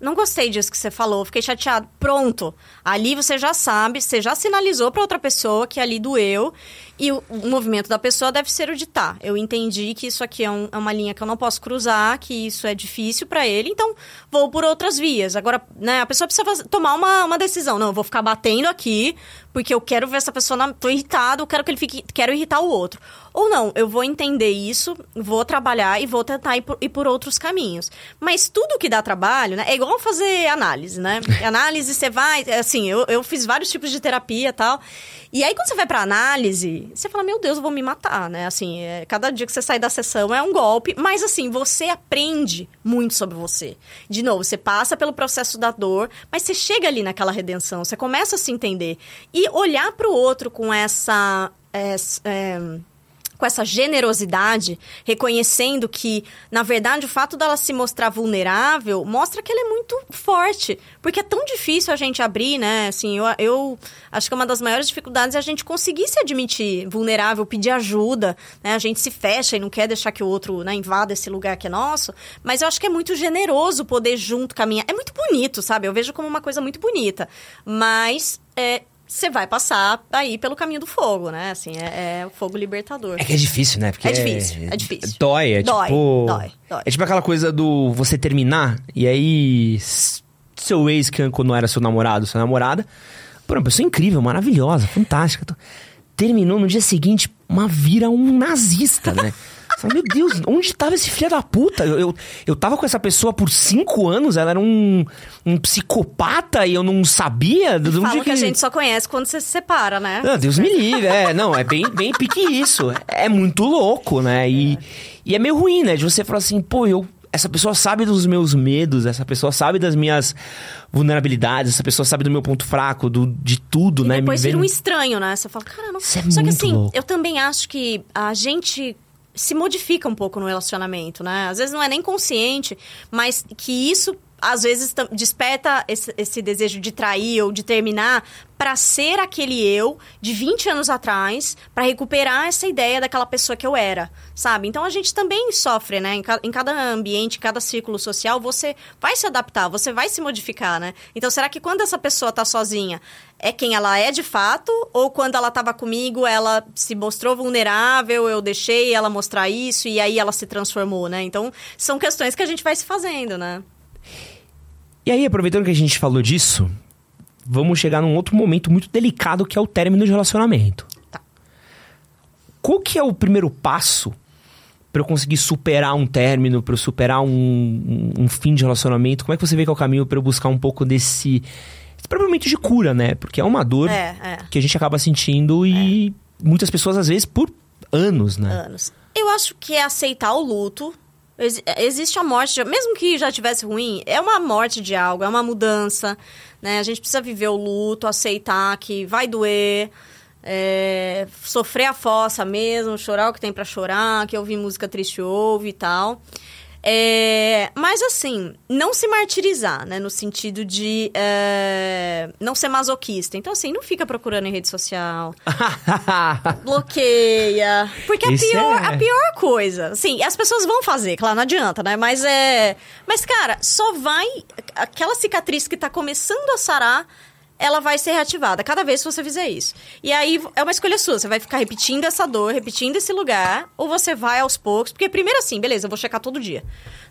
Não gostei disso que você falou, fiquei chateado. Pronto. Ali você já sabe, você já sinalizou pra outra pessoa que ali doeu. E o, o movimento da pessoa deve ser o de tá. Eu entendi que isso aqui é, um, é uma linha que eu não posso cruzar, que isso é difícil para ele, então vou por outras vias. Agora, né, a pessoa precisa fazer, tomar uma, uma decisão. Não, eu vou ficar batendo aqui, porque eu quero ver essa pessoa, na, tô irritado, eu quero que ele fique, quero irritar o outro. Ou não, eu vou entender isso, vou trabalhar e vou tentar ir por, ir por outros caminhos. Mas tudo que dá trabalho, né? É igual fazer análise, né? Análise, você vai. Assim, eu, eu fiz vários tipos de terapia e tal. E aí, quando você vai pra análise, você fala, meu Deus, eu vou me matar, né? Assim, é, cada dia que você sai da sessão é um golpe. Mas, assim, você aprende muito sobre você. De novo, você passa pelo processo da dor, mas você chega ali naquela redenção, você começa a se entender. E olhar pro outro com essa. É, é, com essa generosidade, reconhecendo que, na verdade, o fato dela se mostrar vulnerável mostra que ela é muito forte. Porque é tão difícil a gente abrir, né? Assim, eu, eu acho que uma das maiores dificuldades é a gente conseguir se admitir vulnerável, pedir ajuda, né? A gente se fecha e não quer deixar que o outro né, invada esse lugar que é nosso. Mas eu acho que é muito generoso poder junto caminhar. É muito bonito, sabe? Eu vejo como uma coisa muito bonita. Mas é, você vai passar aí pelo caminho do fogo, né? Assim, é, é, o fogo libertador.
É que é difícil, né? Porque
é difícil, é, difícil.
Dói, é
dói,
tipo.
Dói, dói.
É tipo aquela coisa do você terminar e aí. Seu ex, que quando era seu namorado, sua namorada. Pô, uma pessoa incrível, maravilhosa, fantástica. Terminou no dia seguinte, uma vira um nazista, né? Fala, Meu Deus, onde tava esse filho da puta? Eu, eu, eu tava com essa pessoa por cinco anos, ela era um, um psicopata e eu não sabia. Onde
Falam que a gente só conhece quando você se separa, né?
Ah, Deus me livre, é. Não, é bem, bem pique isso. É muito louco, né? E é. e é meio ruim, né? De você falar assim, pô, eu essa pessoa sabe dos meus medos, essa pessoa sabe das minhas vulnerabilidades, essa pessoa sabe do meu ponto fraco, do, de tudo,
e
né?
Depois
Me
vira um estranho, né? Você fala, caramba.
Isso é
Só que assim,
louco.
eu também acho que a gente se modifica um pouco no relacionamento, né? Às vezes não é nem consciente, mas que isso às vezes desperta esse, esse desejo de trair ou de terminar pra ser aquele eu de 20 anos atrás, pra recuperar essa ideia daquela pessoa que eu era, sabe? Então a gente também sofre, né? Em, ca- em cada ambiente, em cada círculo social, você vai se adaptar, você vai se modificar, né? Então será que quando essa pessoa tá sozinha, é quem ela é de fato? Ou quando ela tava comigo, ela se mostrou vulnerável, eu deixei ela mostrar isso e aí ela se transformou, né? Então são questões que a gente vai se fazendo, né?
E aí, aproveitando que a gente falou disso, vamos chegar num outro momento muito delicado que é o término de relacionamento.
Tá.
Qual que é o primeiro passo pra eu conseguir superar um término, pra eu superar um, um, um fim de relacionamento? Como é que você vê que é o caminho pra eu buscar um pouco desse, momento de cura, né? Porque é uma dor
É, é.
que a gente acaba sentindo e muitas pessoas às vezes por anos, né?
anos. Eu acho que é aceitar o luto. Ex- existe a morte, de- mesmo que já tivesse ruim, é uma morte de algo, é uma mudança, né? A gente precisa viver o luto, aceitar que vai doer, é, sofrer a fossa mesmo, chorar o que tem pra chorar, que ouvir música triste ouve e tal. É, mas assim, não se martirizar, né? No sentido de é, não ser masoquista. Então, assim, não fica procurando em rede social, bloqueia. Porque a
Isso
pior,
é-
a pior coisa. Sim, as pessoas vão fazer, claro, não adianta, né? Mas é. Mas, cara, só vai. Aquela cicatriz que tá começando a sarar. Ela vai ser reativada cada vez que você fizer isso. E aí é uma escolha sua. Você vai ficar repetindo essa dor, repetindo esse lugar, ou você vai aos poucos. Porque primeiro assim, beleza, eu vou checar todo dia.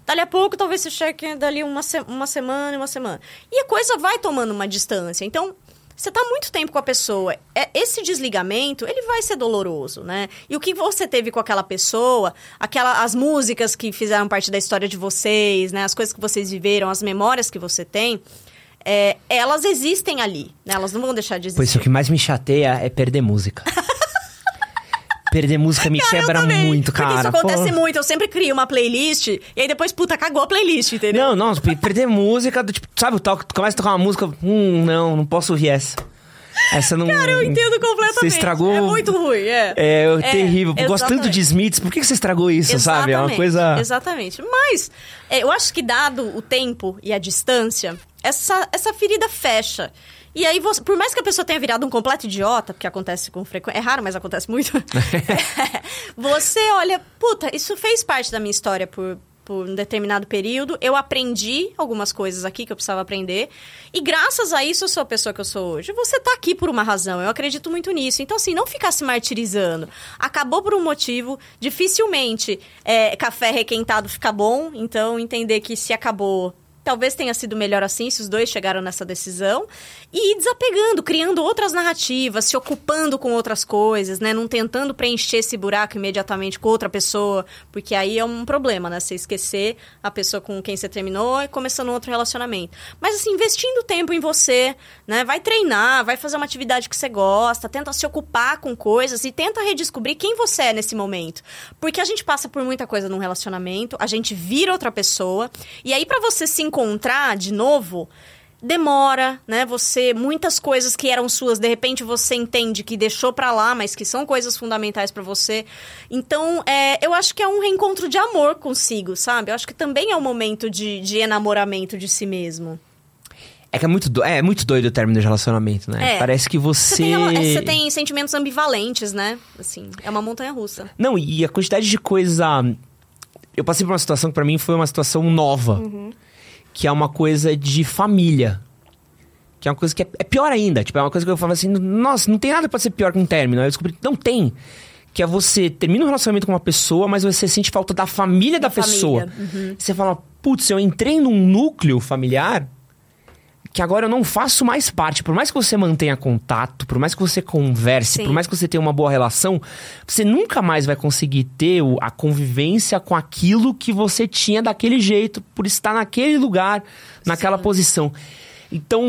Dali a pouco, talvez você cheque dali uma, se- uma semana uma semana. E a coisa vai tomando uma distância. Então, você tá muito tempo com a pessoa. É, esse desligamento, ele vai ser doloroso, né? E o que você teve com aquela pessoa, aquela, as músicas que fizeram parte da história de vocês, né? As coisas que vocês viveram, as memórias que você tem, é, elas existem ali, né? Elas não vão deixar de existir.
Pois o que mais me chateia é perder música. perder música me
Cara,
quebra
também.
muito, cara.
Porque isso acontece
Pô.
muito. Eu sempre crio uma playlist e aí depois, puta, cagou a playlist, entendeu?
Não, não, pe- perder música, do tipo, sabe, tu tu começa a tocar uma música, hum, não, não posso ouvir essa. Essa não.
Cara, eu entendo completamente.
Você estragou.
É muito ruim, é.
É, terrível. Eu Gosto tanto de
exatamente.
Smiths, por que você estragou isso, sabe? É uma
Exatamente,
coisa.
Exatamente. Mas é, eu acho que dado o tempo e a distância, essa, essa ferida fecha. E aí, você- por mais que a pessoa tenha virado um completo idiota, porque acontece com frequência, é raro, mas acontece muito. você olha, puta, isso fez parte da minha história por, por um determinado período. Eu aprendi algumas coisas aqui que eu precisava aprender. E graças a isso eu sou a pessoa que eu sou hoje. Você tá aqui por uma razão. Eu acredito muito nisso. Então, assim, não ficar se martirizando. Acabou por um motivo. Dificilmente é, café requentado fica bom. Então, entender que se acabou Talvez tenha sido melhor assim se os dois chegaram nessa decisão. E ir desapegando, criando outras narrativas, se ocupando com outras coisas, né? Não tentando preencher esse buraco imediatamente com outra pessoa, porque aí é um problema, né? Você esquecer a pessoa com quem você terminou e começando outro relacionamento. Mas assim, investindo tempo em você, né? Vai treinar, vai fazer uma atividade que você gosta, tenta se ocupar com coisas e tenta redescobrir quem você é nesse momento. Porque a gente passa por muita coisa num relacionamento, a gente vira outra pessoa, e aí para você se encontrar de novo, demora, né? Você muitas coisas que eram suas, de repente você entende que deixou para lá, mas que são coisas fundamentais para você. Então, é, eu acho que é um reencontro de amor consigo, sabe? Eu acho que também é um momento de, de enamoramento de si mesmo.
É que é muito, do... é muito doido o término de relacionamento, né?
É.
Parece que você.
Você tem, você tem sentimentos ambivalentes, né? Assim, é uma montanha russa.
Não, e a quantidade de coisa. Eu passei por uma situação que pra mim foi uma situação nova. Que é uma coisa de família. Que é uma coisa que é, é pior ainda. Tipo, é uma coisa que eu falo assim, nossa, não tem nada pra ser pior que um término. Aí eu descobri, não tem. Que é você termina um relacionamento com uma pessoa, mas você sente falta da família da,
Da
pessoa.
família,
Você fala, putz, eu entrei num núcleo familiar que agora eu não faço mais parte. Por mais que você mantenha contato, por mais que você converse,
Sim.
por mais que você tenha uma boa relação, você nunca mais vai conseguir ter a convivência com aquilo que você tinha daquele jeito, por estar naquele lugar, naquela posição. Então,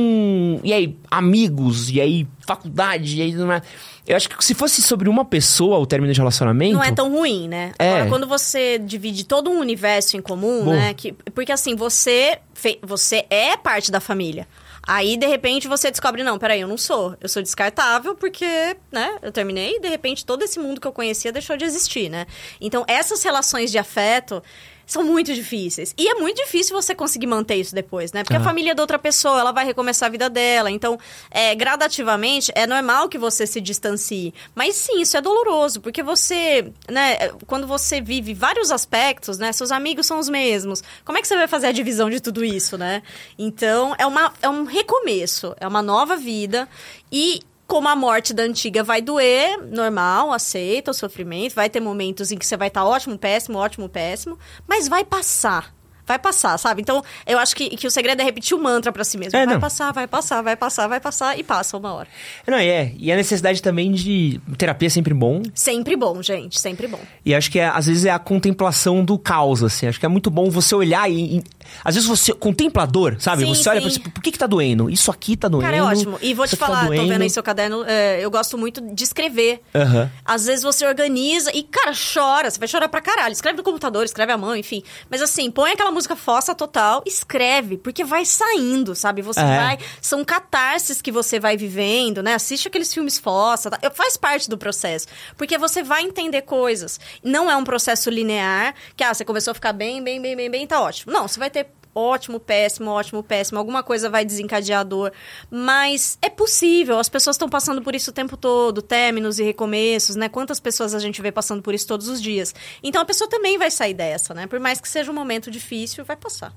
e aí, amigos, e aí, faculdade, e aí. não é- Eu acho que se fosse sobre uma pessoa o término de relacionamento.
Não é tão ruim, né?
É.
Agora, quando você divide todo um universo em comum,
Bom.
né? Que, porque assim, você, fe- você é parte da família. Aí, de repente, você descobre, não, peraí, eu não sou. Eu sou descartável porque, né, eu terminei e, de repente, todo esse mundo que eu conhecia deixou de existir, né? Então, essas relações de afeto são muito difíceis. E é muito difícil você conseguir manter isso depois, né? Porque a família é da outra pessoa, ela vai recomeçar a vida dela. Então, é, gradativamente, é normal que você se distancie. Mas sim, isso é doloroso, porque você, né, quando você vive vários aspectos, né, seus amigos são os mesmos. Como é que você vai fazer a divisão de tudo isso, né? Então, é, uma, é um recomeço, é uma nova vida. E como a morte da antiga vai doer, normal, aceita o sofrimento, vai ter momentos em que você vai estar ótimo, péssimo, ótimo, péssimo, mas vai passar. Vai passar, sabe? Então, eu acho que, que o segredo é repetir o mantra pra si mesmo.
É,
vai
não.
passar, vai passar, vai passar, vai passar e passa uma hora.
Não, e é. E a necessidade também de. Terapia é sempre bom.
Sempre bom, gente, sempre bom.
E acho que é, às vezes é a contemplação do caos, assim. Acho que é muito bom você olhar e. e- às vezes você. Contemplador, sabe?
Sim,
você olha
sim.
pra você, por que, que tá doendo? Isso aqui tá doendo.
Cara, é ótimo. E vou te
tá
falar, tô
doendo.
vendo aí seu caderno, é, eu gosto muito de escrever.
Aham.
Às vezes você organiza e, cara, chora. Você vai chorar pra caralho. Escreve no computador, escreve à mão, enfim. Mas assim, põe aquela música fossa total, escreve, porque vai saindo, sabe? Você
É.
vai. São catarses que você vai vivendo, né? Assiste aqueles filmes fossa. Tá? Faz parte do processo. Porque você vai entender coisas. Não é um processo linear, que ah, você começou a ficar bem, bem, bem, bem, bem, tá ótimo. Não, você vai ter ótimo, péssimo, ótimo, péssimo. Alguma coisa vai desencadear a dor. Mas é possível. As pessoas estão passando por isso o tempo todo. Términos e recomeços, né? Quantas pessoas a gente vê passando por isso todos os dias. Então a pessoa também vai sair dessa, né? Por mais que seja um momento difícil, vai passar.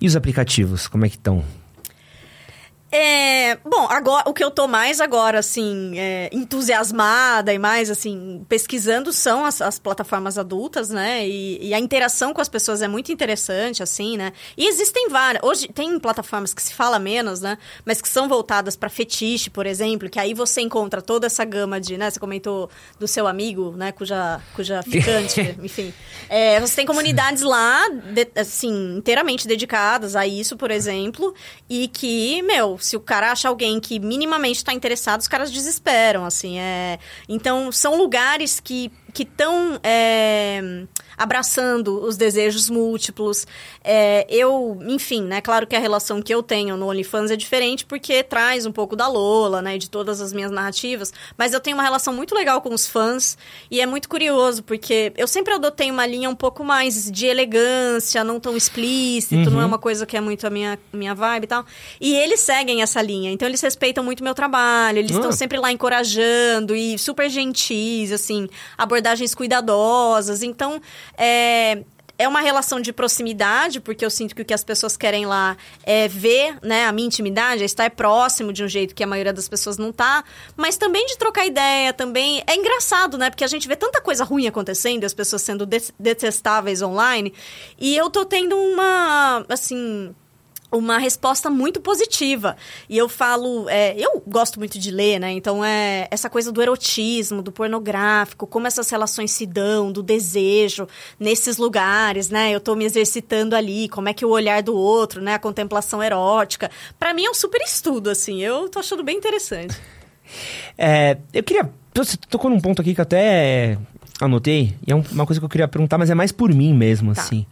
E os aplicativos, como é que estão?
É, bom, agora o que eu tô mais agora, assim, é, entusiasmada e mais, assim, pesquisando são as, as plataformas adultas, né? E, e a interação com as pessoas é muito interessante, assim, né? E existem várias. Hoje tem plataformas que se fala menos, né? Mas que são voltadas pra fetiche, por exemplo, que aí você encontra toda essa gama de, né? Você comentou do seu amigo, né? Cuja, cuja ficante, enfim. É, você tem comunidades lá, de- assim, inteiramente dedicadas a isso, por exemplo, e que, meu, se o cara acha alguém que minimamente está interessado, os caras desesperam, assim, é... Então, são lugares que que estão abraçando os desejos múltiplos. É, eu, enfim, né? Claro que a relação que eu tenho no OnlyFans é diferente porque traz um pouco da Lola, né? De todas as minhas narrativas. Mas eu tenho uma relação muito legal com os fãs e é muito curioso porque eu sempre adotei uma linha um pouco mais de elegância, não tão explícito, não é uma coisa que é muito a minha, minha vibe e tal. E eles seguem essa linha, então eles respeitam muito o meu trabalho, eles estão
Ah.
sempre lá encorajando e super gentis, assim, abordagens cuidadosas. Então, é, é uma relação de proximidade, porque eu sinto que o que as pessoas querem lá é ver, né, a minha intimidade, é estar próximo de um jeito que a maioria das pessoas não tá, mas também de trocar ideia, também é engraçado, né? Porque a gente vê tanta coisa ruim acontecendo, as pessoas sendo detestáveis online, e eu tô tendo uma, assim, uma resposta muito positiva. E eu falo, é, eu gosto muito de ler, né? Então é essa coisa do erotismo, do pornográfico, como essas relações se dão, do desejo nesses lugares, né? Eu tô me exercitando ali, como é que o olhar do outro, né? A contemplação erótica. para mim é um super estudo, assim. Eu tô achando bem interessante.
É, eu queria. Você tocou num ponto aqui que eu até anotei, e é uma coisa que eu queria perguntar, mas é mais por mim mesmo, tá. assim.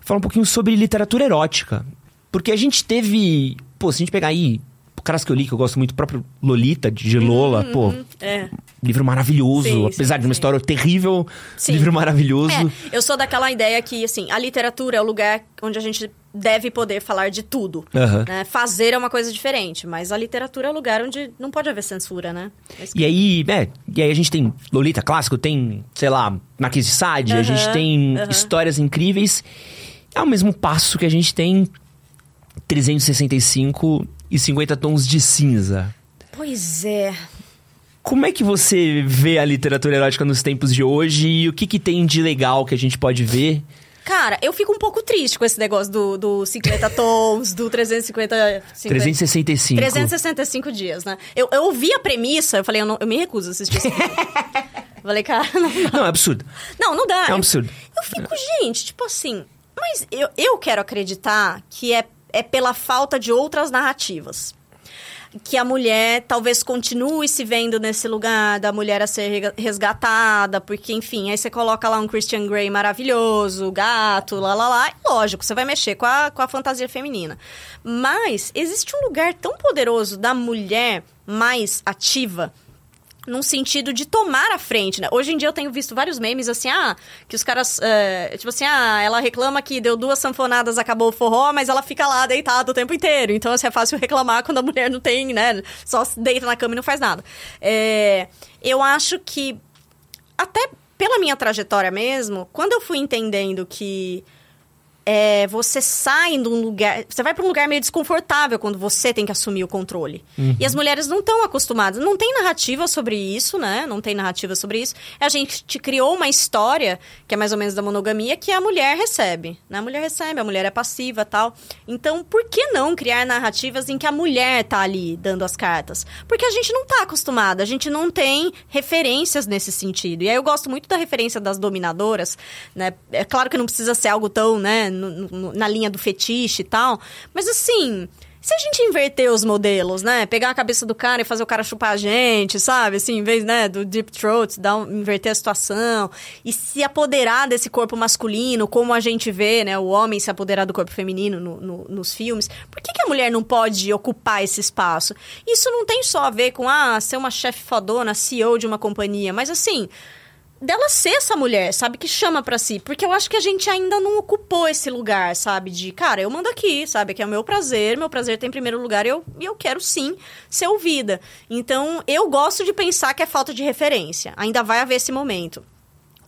Falar um pouquinho sobre literatura erótica. Porque a gente teve. Pô, se a gente pegar aí. Caras que eu li, que eu gosto muito, o próprio Lolita, de Lola, uhum, pô. É. Livro maravilhoso, sim, apesar sim, de uma sim. história terrível, livro maravilhoso. É,
eu sou daquela ideia que, assim, a literatura é o lugar onde a gente deve poder falar de tudo. Uhum. Né? Fazer é uma coisa diferente, mas a literatura é o lugar onde não pode haver censura, né?
É e aí, é, e aí a gente tem Lolita clássico, tem, sei lá, Marquês de Sade, uhum, a gente tem uhum. histórias incríveis. É o mesmo passo que a gente tem 365 e 50 tons de cinza.
Pois é.
Como é que você vê a literatura erótica nos tempos de hoje e o que, que tem de legal que a gente pode ver?
Cara, eu fico um pouco triste com esse negócio do, do 50 tons, do 350, 50...
365.
365 dias, né? Eu, eu ouvi a premissa, eu falei, eu, não, eu me recuso a assistir filme. falei, cara, não.
Não, é absurdo.
Não, não dá.
É um absurdo.
Eu, eu fico, gente, tipo assim, mas eu, eu quero acreditar que é é pela falta de outras narrativas que a mulher talvez continue se vendo nesse lugar da mulher a ser resgatada, porque, enfim, aí você coloca lá um Christian Grey maravilhoso, gato, lá, lá, lá, e lógico, você vai mexer com a, com a fantasia feminina. Mas existe um lugar tão poderoso da mulher mais ativa num sentido de tomar a frente, né? Hoje em dia eu tenho visto vários memes assim, ah, que os caras, é, tipo assim, ah, ela reclama que deu duas sanfonadas, acabou o forró, mas ela fica lá deitada o tempo inteiro. Então, assim, é fácil reclamar quando a mulher não tem, né? Só deita na cama e não faz nada. É, eu acho que, até pela minha trajetória mesmo, quando eu fui entendendo que é, você sai de um lugar. Você vai para um lugar meio desconfortável quando você tem que assumir o controle. Uhum. E as mulheres não estão acostumadas. Não tem narrativa sobre isso, né? Não tem narrativa sobre isso. A gente te criou uma história, que é mais ou menos da monogamia, que a mulher recebe. Né? A mulher recebe, a mulher é passiva tal. Então, por que não criar narrativas em que a mulher tá ali dando as cartas? Porque a gente não tá acostumada, a gente não tem referências nesse sentido. E aí eu gosto muito da referência das dominadoras, né? É claro que não precisa ser algo tão, né? No, no, na linha do fetiche e tal. Mas assim, se a gente inverter os modelos, né? Pegar a cabeça do cara e fazer o cara chupar a gente, sabe? Assim, em vez, né, do deep throat, dar um, inverter a situação e se apoderar desse corpo masculino, como a gente vê, né, o homem se apoderar do corpo feminino no, no, nos filmes. Por que, que a mulher não pode ocupar esse espaço? Isso não tem só a ver com, ah, ser uma chefe fodona, CEO de uma companhia, mas assim dela ser essa mulher, sabe? Que chama para si. Porque eu acho que a gente ainda não ocupou esse lugar, sabe? De, cara, eu mando aqui, sabe? Que é o meu prazer, meu prazer tem em primeiro lugar e eu, eu quero sim ser ouvida. Então, eu gosto de pensar que é falta de referência. Ainda vai haver esse momento.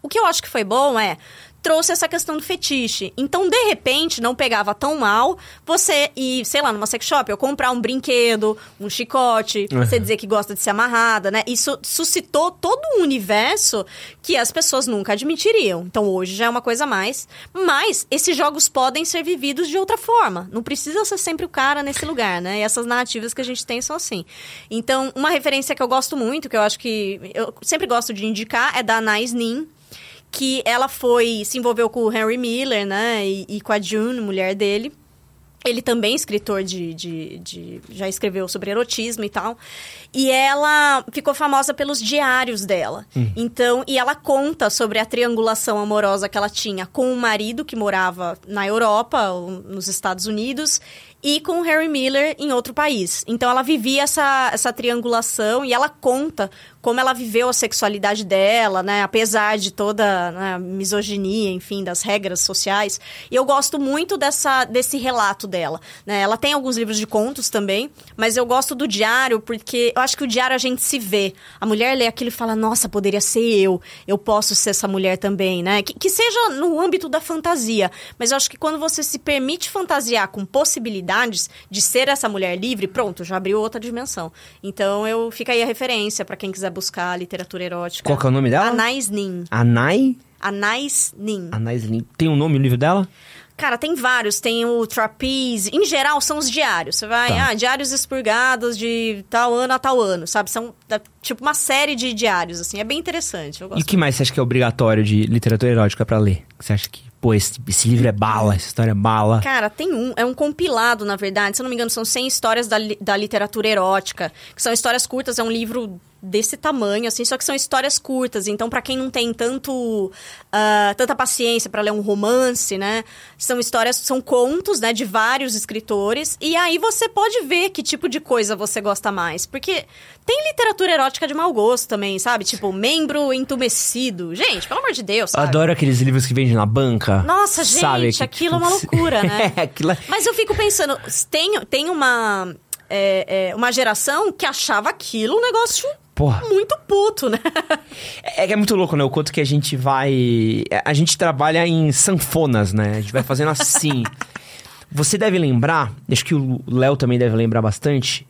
O que eu acho que foi bom é trouxe essa questão do fetiche. Então, de repente, não pegava tão mal você ir, sei lá, numa sex shop, eu comprar um brinquedo, um chicote, uhum. você dizer que gosta de ser amarrada, né? Isso suscitou todo um universo que as pessoas nunca admitiriam. Então, hoje já é uma coisa a mais. Mas esses jogos podem ser vividos de outra forma. Não precisa ser sempre o cara nesse lugar, né? E essas narrativas que a gente tem são assim. Então, uma referência que eu gosto muito, que eu acho que eu sempre gosto de indicar, é da Nice Nin, que ela foi se envolveu com o Henry Miller, né? E, e com a June, mulher dele. Ele também é escritor de, de, de, Já escreveu sobre erotismo e tal. E ela ficou famosa pelos diários dela. Hum. Então, e ela conta sobre a triangulação amorosa que ela tinha com o marido que morava na Europa, nos Estados Unidos, e com Harry Miller em outro país. Então ela vivia essa, essa triangulação e ela conta como ela viveu a sexualidade dela, né? Apesar de toda né, misoginia, enfim, das regras sociais. E eu gosto muito dessa, desse relato dela. Né? Ela tem alguns livros de contos também, mas eu gosto do diário porque eu acho que o diário a gente se vê. A mulher lê aquilo e fala: Nossa, poderia ser eu. Eu posso ser essa mulher também, né? Que, que seja no âmbito da fantasia. Mas eu acho que quando você se permite fantasiar com possibilidades de ser essa mulher livre, pronto, já abriu outra dimensão. Então eu fica aí a referência para quem quiser buscar literatura erótica.
Qual que é o nome dela?
Anais Nin.
Anai?
Anais Nin.
Anais Nin. Tem um nome o livro dela?
Cara, tem vários. Tem o Trapeze. Em geral, são os diários. Você vai,
Tá.
ah, diários expurgados de tal ano a tal ano, sabe? São da- tipo uma série de diários, assim. É bem interessante.
E o que mais você acha que é obrigatório de literatura erótica pra ler? Que você acha que, pô, esse, esse livro é bala, essa história é bala?
Cara, tem um, é um compilado, na verdade. Se eu não me engano, são 100 histórias da, da literatura erótica, que são histórias curtas, é um livro desse tamanho, assim, só que são histórias curtas. Então, pra quem não tem tanto ah, tanta paciência pra ler um romance, né? São histórias, são contos, né, de vários escritores. E aí você pode ver que tipo de coisa você gosta mais. Porque tem literatura erótica de mau gosto também, sabe? Tipo, membro entumecido. Gente, pelo amor de Deus,
Eu
sabe?
adoro aqueles livros que vendem na banca.
Nossa, gente,
sabe?
Aquilo é uma loucura, né?
é, aquilo é...
Mas eu fico pensando, tem, tem uma, é, é, uma geração que achava aquilo um negócio
Porra.
muito puto, né?
É que é muito louco, né? O quanto que a gente vai. A gente trabalha em sanfonas, né? A gente vai fazendo assim. Você deve lembrar, acho que o Léo também deve lembrar bastante,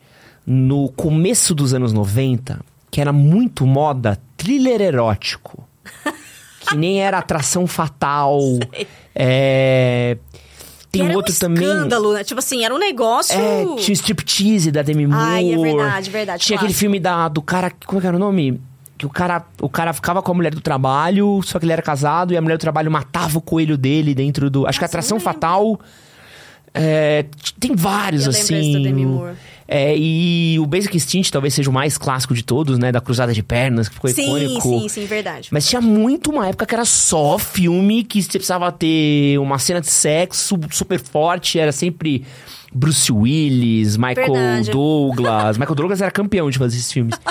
no começo dos anos 90, que era muito moda thriller erótico. Que nem era atração fatal. É. Tem
era
outro
um
também.
escândalo, né? Tipo assim, era um negócio...
É, tinha o striptease da Demi Moore.
Ai, é verdade, verdade,
Tinha aquele
clássico.
filme da, do cara. Como é que era o nome? Que o cara, o cara ficava com a mulher do trabalho, só que ele era casado e a mulher do trabalho matava o coelho dele dentro do. Acho que a
Nossa,
atração
não lembro.
É, tem vários,
Eu
assim.
da Demi Moore.
É, e o Basic Instinct talvez seja o mais clássico de todos, né? Da Cruzada de Pernas, que ficou
Sim,
icônico.
sim, sim, verdade.
Mas tinha muito uma época que era só filme, que você precisava ter uma cena de sexo super forte, era sempre Bruce Willis, Michael
Verdade.
Douglas. Michael Douglas era campeão de fazer esses filmes.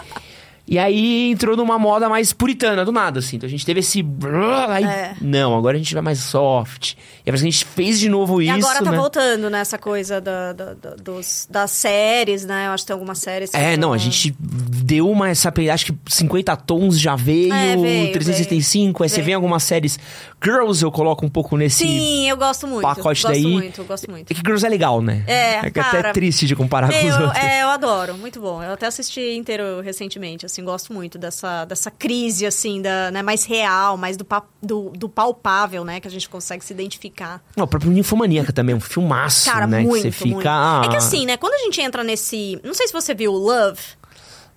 E aí entrou numa moda mais puritana, do nada, assim. Então a gente teve esse. Aí,
É.
Não, agora a gente vai mais soft. E a gente fez de novo
E
isso.
agora tá
né?
voltando nessa coisa da, da- da- dos, das séries, né? Eu acho que tem algumas séries que
É, não, a gente deu uma essa acho que 50 tons já veio,
É, veio,
365, aí você
veio.
vê em algumas séries. Girls eu coloco um pouco nesse
Sim, eu gosto muito.
pacote
gosto
daí.
muito, gosto muito.
É que Girls é legal, né?
É,
que até
cara,
é triste de comparar com os
Meu,
outros.
é, eu adoro, muito bom. Eu até assisti inteiro recentemente, assim, gosto muito dessa, dessa crise, assim, da, né, mais real, mais do, do, do palpável, né, que a gente consegue se identificar.
Não, o próprio Ninfomaníaca também, é um filmaço,
Cara,
né?
muito,
que você fica.
muito.
ah,
É que assim, né, quando a gente entra nesse... Não sei se você viu Love...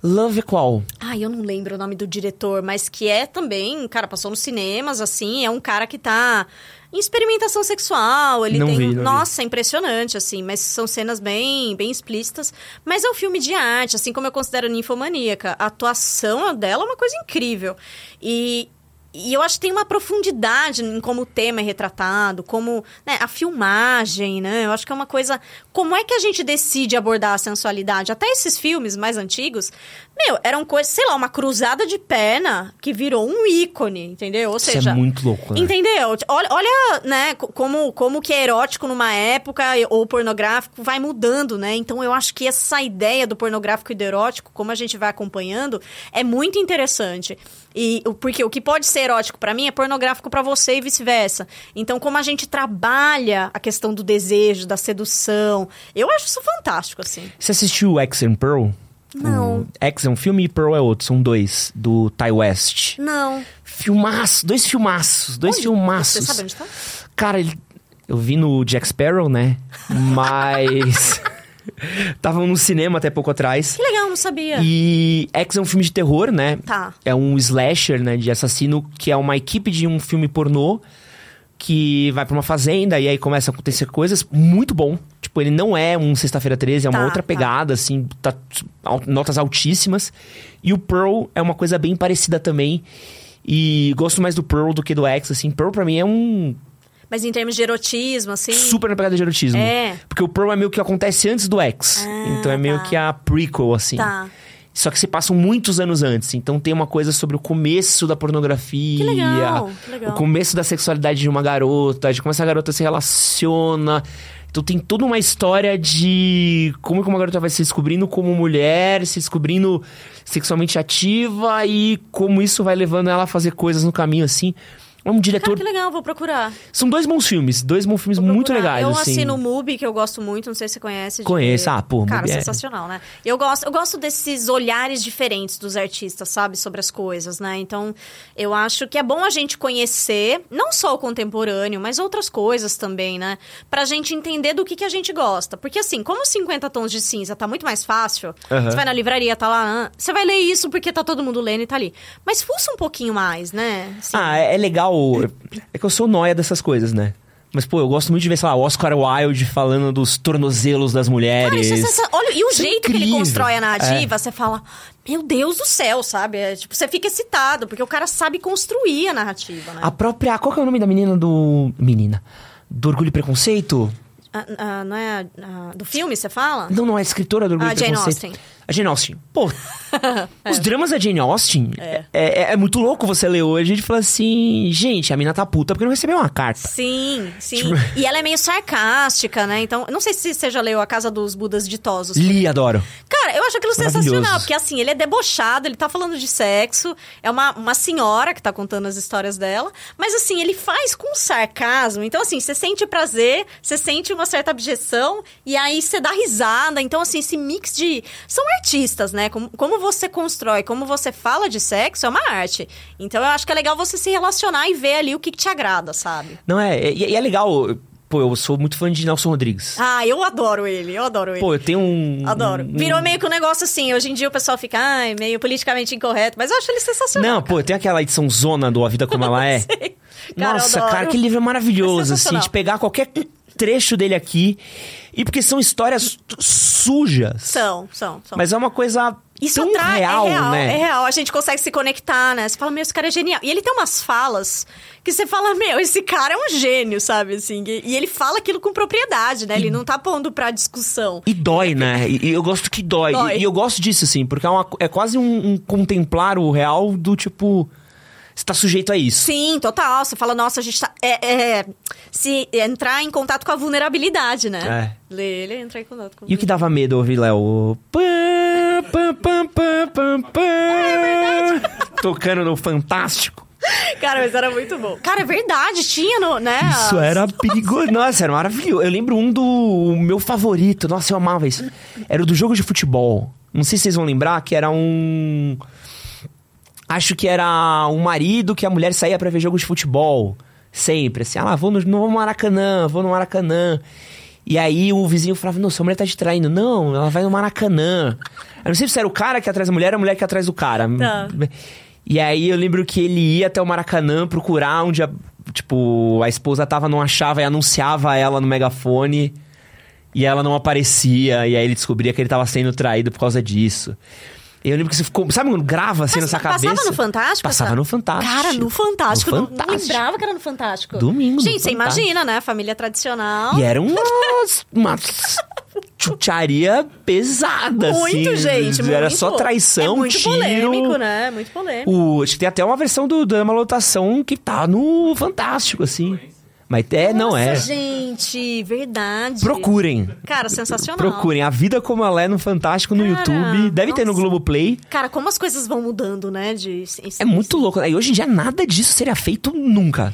Love é qual?
Ai, eu não lembro o nome do diretor, mas que é também, cara, passou nos cinemas, assim, é um cara que tá em experimentação sexual, ele
Não
tem...
vi, não vi.
Nossa, é impressionante, assim, mas são cenas bem, bem explícitas. Mas é um filme de arte, assim como eu considero Ninfomaníaca. A atuação dela é uma coisa incrível. E... E eu acho que tem uma profundidade em como o tema é retratado, como né, a filmagem, né? Eu acho que é uma coisa. Como é que a gente decide abordar a sensualidade? Até esses filmes mais antigos, meu, eram coisas, sei lá, uma cruzada de perna que virou um ícone, entendeu? Ou
Isso
seja.
é muito louco, né?
Entendeu? Olha, olha né, co- como, como que é erótico numa época ou pornográfico vai mudando, né? Então eu acho que essa ideia do pornográfico e do erótico, como a gente vai acompanhando, é muito interessante. E porque o que pode ser erótico pra mim é pornográfico pra você e vice-versa. Então como a gente trabalha a questão do desejo, da sedução, eu acho isso fantástico assim.
Você assistiu X and Pearl?
Não.
O X é um filme e Pearl é outro, são dois, do Ty West.
Não.
Filmaço, dois filmaços, dois
Onde?
filmaços.
Você sabe onde tá?
Cara, ele... eu vi no Jack Sparrow, né? Mas. Estavam no cinema até pouco atrás.
Que legal, não sabia.
E X é um filme de terror, né?
Tá.
É um slasher, né? De assassino, que é uma equipe de um filme pornô que vai pra uma fazenda e aí começa a acontecer coisas. Muito bom. Tipo, ele não é um Sexta-feira 13, é uma
Tá,
outra
tá.
pegada, assim, tá notas altíssimas. E o Pearl é uma coisa bem parecida também. E gosto mais do Pearl do que do X, assim. Pearl pra mim é um
Mas em termos de erotismo, assim.
Super na pegada de erotismo.
É.
Porque o Pearl é meio que acontece antes do X.
Ah,
então é meio
tá.
que a prequel, assim.
Tá.
Só que se passam muitos anos antes. Então tem uma coisa sobre o começo da pornografia.
Que legal, que legal.
O começo da sexualidade de uma garota, de como essa garota se relaciona. Então tem toda uma história de como que uma garota vai se descobrindo como mulher, se descobrindo sexualmente ativa e como isso vai levando ela a fazer coisas no caminho, assim. É um diretor...
Cara, que legal, vou procurar.
São dois bons filmes, dois bons filmes muito legais,
Eu
assim.
assino o Mubi, que eu gosto muito, não sei se você conhece.
Conheço. Ah, pô,
Cara,
Mubi é-
sensacional, né? Eu gosto, eu gosto desses olhares diferentes dos artistas, sabe? Sobre as coisas, né? Então, eu acho que é bom a gente conhecer, não só o contemporâneo, mas outras coisas também, né? Pra gente entender do que, que a gente gosta. Porque, assim, como 50 tons de cinza tá muito mais fácil, você vai na livraria, tá lá, ah, você vai ler isso porque tá todo mundo lendo e tá ali. Mas fuça um pouquinho mais, né? Assim,
Ah, é, é legal. É que eu sou nóia dessas coisas, né? Mas, pô, eu gosto muito de ver, sei lá, o Oscar Wilde falando dos tornozelos das mulheres.
Cara, isso é Olha, e o
Isso é
jeito que ele constrói a narrativa, você fala, meu Deus do céu, sabe? É, tipo, você fica excitado, porque o cara sabe construir a narrativa, né?
A própria. Qual que é o nome da menina do. Menina. Do Orgulho e Preconceito?
Ah, ah, não é ah, do filme, você fala?
Não, não, é escritora do Orgulho
Ah,
e
Jane
Preconceito.
Austen.
A Jane Austen. Pô, os dramas da Jane Austen é. É, é muito louco você ler hoje e falar assim: gente, a mina tá puta porque não recebeu uma carta.
Sim, sim.
Tipo-
E ela é meio sarcástica, né? Então, não sei se você já leu A Casa dos Budas Ditosos.
Li, adoro.
Cara, eu acho aquilo sensacional, porque assim, ele é debochado, ele tá falando de sexo, é uma, uma senhora que tá contando as histórias dela, mas assim, ele faz com sarcasmo, então assim, você sente prazer, você sente uma certa objeção, e aí você dá risada, então assim, esse mix de... São artistas, né? Como, como você constrói, como você fala de sexo, é uma arte. Então eu acho que é legal você se relacionar e ver ali o que, que te agrada, sabe?
Não, é. E, e é legal. Pô, eu sou muito fã de Nelson Rodrigues.
Ah, eu adoro ele, eu adoro ele.
Pô, eu tenho um.
Adoro.
um-
Virou meio que um negócio assim. Hoje em dia o pessoal fica, ai, meio politicamente incorreto. Mas eu acho ele sensacional.
Não, pô, tem aquela edição zona do A Vida Como Ela É.
Cara,
Nossa,
adoro.
cara, que livro maravilhoso,
É
assim, de pegar qualquer trecho dele aqui. E porque são histórias sujas.
São, são, são.
Mas é uma coisa
Isso
tão
atrai,
real,
é real,
né?
é real. A gente consegue se conectar, né? Você fala, meu, esse cara é genial. E ele tem umas falas que você fala, meu, esse cara é um gênio, sabe? Assim, e, e ele fala aquilo com propriedade, né? Ele não tá pondo pra discussão.
E dói, né? E, e eu gosto que dói.
Dói.
E, e eu gosto disso, assim, porque é, uma- é quase um, um contemplar o real do tipo. Você tá sujeito a isso.
Sim, total. Você fala, nossa, a gente tá. É, é, se entrar em contato com a vulnerabilidade, né? Ler ele entrar em contato com
É. E o que dava medo ouvir, Léo? Pam, pam. Tocando no Fantástico.
Cara, mas era muito bom. Cara, é verdade, tinha no, né?
Isso era perigoso. Nossa, era maravilhoso. Eu lembro um do meu favorito. Nossa, eu amava isso. Era o do jogo de futebol. Não sei se vocês vão lembrar que era um. Acho que era um marido que a mulher saía pra ver jogo de futebol. Sempre. Assim, ah, lá, vou no, no Maracanã, vou no Maracanã. E aí o vizinho falava, não, sua mulher tá te traindo. Não, ela vai no Maracanã. Eu não sei se era o cara que atrás da mulher ou a mulher que atrás do cara.
Tá.
E aí eu lembro que ele ia até o Maracanã procurar onde a, tipo, a esposa tava, não achava e anunciava ela no megafone. E ela não aparecia, e aí ele descobria que ele tava sendo traído por causa disso. Eu lembro que você ficou. Sabe quando grava assim na sua cabeça?
Passava no Fantástico?
Passava no Fantástico.
Cara, no Fantástico.
No Fantástico.
Não lembrava que era no Fantástico.
Domingo,
Gente, você
Fantástico.
imagina, né? Família tradicional.
E era umas. umas chucharia pesada,
Muito,
assim.
gente.
Era
muito.
só traição,
é muito
tiro.
polêmico, né? Muito polêmico.
O, acho que tem até uma versão do Dama Lotação que tá no Fantástico, assim. Mas é, não
Nossa,
é.
gente, verdade.
Procurem.
Cara, sensacional.
Procurem. A Vida Como Ela É no Fantástico no
Cara,
YouTube. Deve ter no
nossa.
Globoplay.
Cara, como as coisas vão mudando, né? De,
É muito louco. E hoje em dia nada disso seria feito nunca.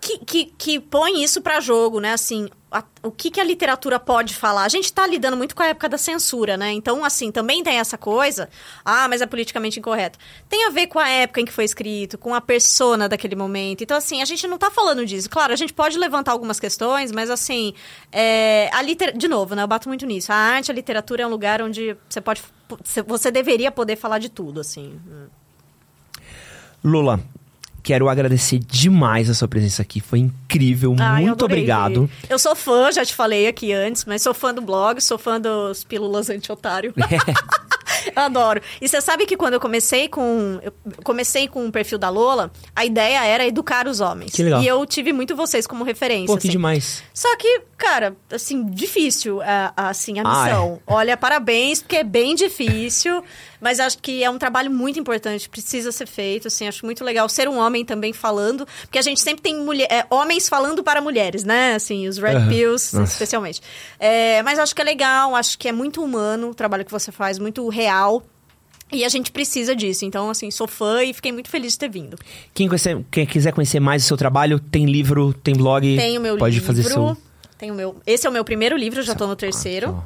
que, que, que põe isso pra jogo, né? Assim, a- o que, que a literatura pode falar? A gente tá lidando muito com a época da censura, né? Então, assim, também tem essa coisa. Ah, mas é politicamente incorreto. Tem a ver com a época em que foi escrito, com a persona daquele momento. Então, assim, a gente não tá falando disso. Claro, a gente pode levantar algumas questões, mas, assim, é, a liter... de novo, né? Eu bato muito nisso. A arte, a literatura é um lugar onde você pode. Você deveria poder falar de tudo, assim.
Lula, quero agradecer demais a sua presença aqui. Foi incrível.
Ai, eu
Muito
adorei.
obrigado.
Eu sou fã, já te falei aqui antes, mas sou fã do blog, sou fã dos Pílulas Anti-Otário. Adoro. E você sabe que quando eu comecei com. Eu comecei com o perfil da Lola, a ideia era educar os homens.
Que legal.
E eu tive muito vocês como referência.
Pô, que
assim.
demais.
Só que, cara, assim, difícil a, a- assim, a
Ah,
missão. Olha, parabéns, porque é bem difícil. Mas acho que é um trabalho muito importante, precisa ser feito, assim, acho muito legal ser um homem também falando, porque a gente sempre tem mulher, é, homens falando para mulheres, né? Assim, os Red
Aham.
Pills,
Nossa.
especialmente. É, mas acho que é legal, acho que é muito humano o trabalho que você faz, muito real. E a gente precisa disso. Então, assim, sou fã e fiquei muito feliz de ter vindo.
Quem, conhecer- quem quiser conhecer mais o seu trabalho, tem livro, tem blog.
Tem o meu
pode
livro.
fazer seu.
Tem o meu. Esse é o meu primeiro livro, já tô no terceiro.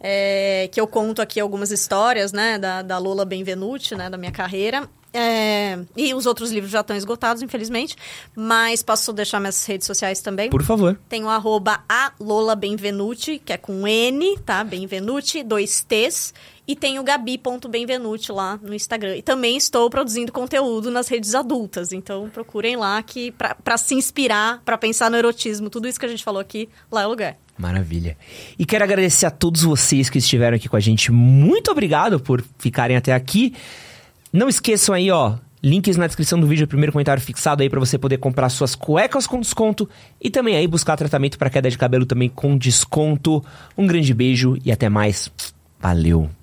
É, que eu conto aqui algumas histórias, né, da, da Lola Benvenuti, né, da minha carreira. É, e os outros livros já estão esgotados, infelizmente. Mas posso deixar minhas redes sociais também.
Por favor.
Tem o arroba a Lola Benvenuti, que é com N, tá? Benvenuti, dois T's. E tem o gabi.benvenuti lá no Instagram. E também estou produzindo conteúdo nas redes adultas. Então procurem lá que pra se inspirar, pra pensar no erotismo, tudo isso que a gente falou aqui, lá é o lugar.
Maravilha. E quero agradecer a todos vocês que estiveram aqui com a gente. Muito obrigado por ficarem até aqui. Não esqueçam aí, ó, links na descrição do vídeo, primeiro comentário fixado aí pra você poder comprar suas cuecas com desconto e também aí buscar tratamento para queda de cabelo também com desconto. Um grande beijo e até mais. Valeu.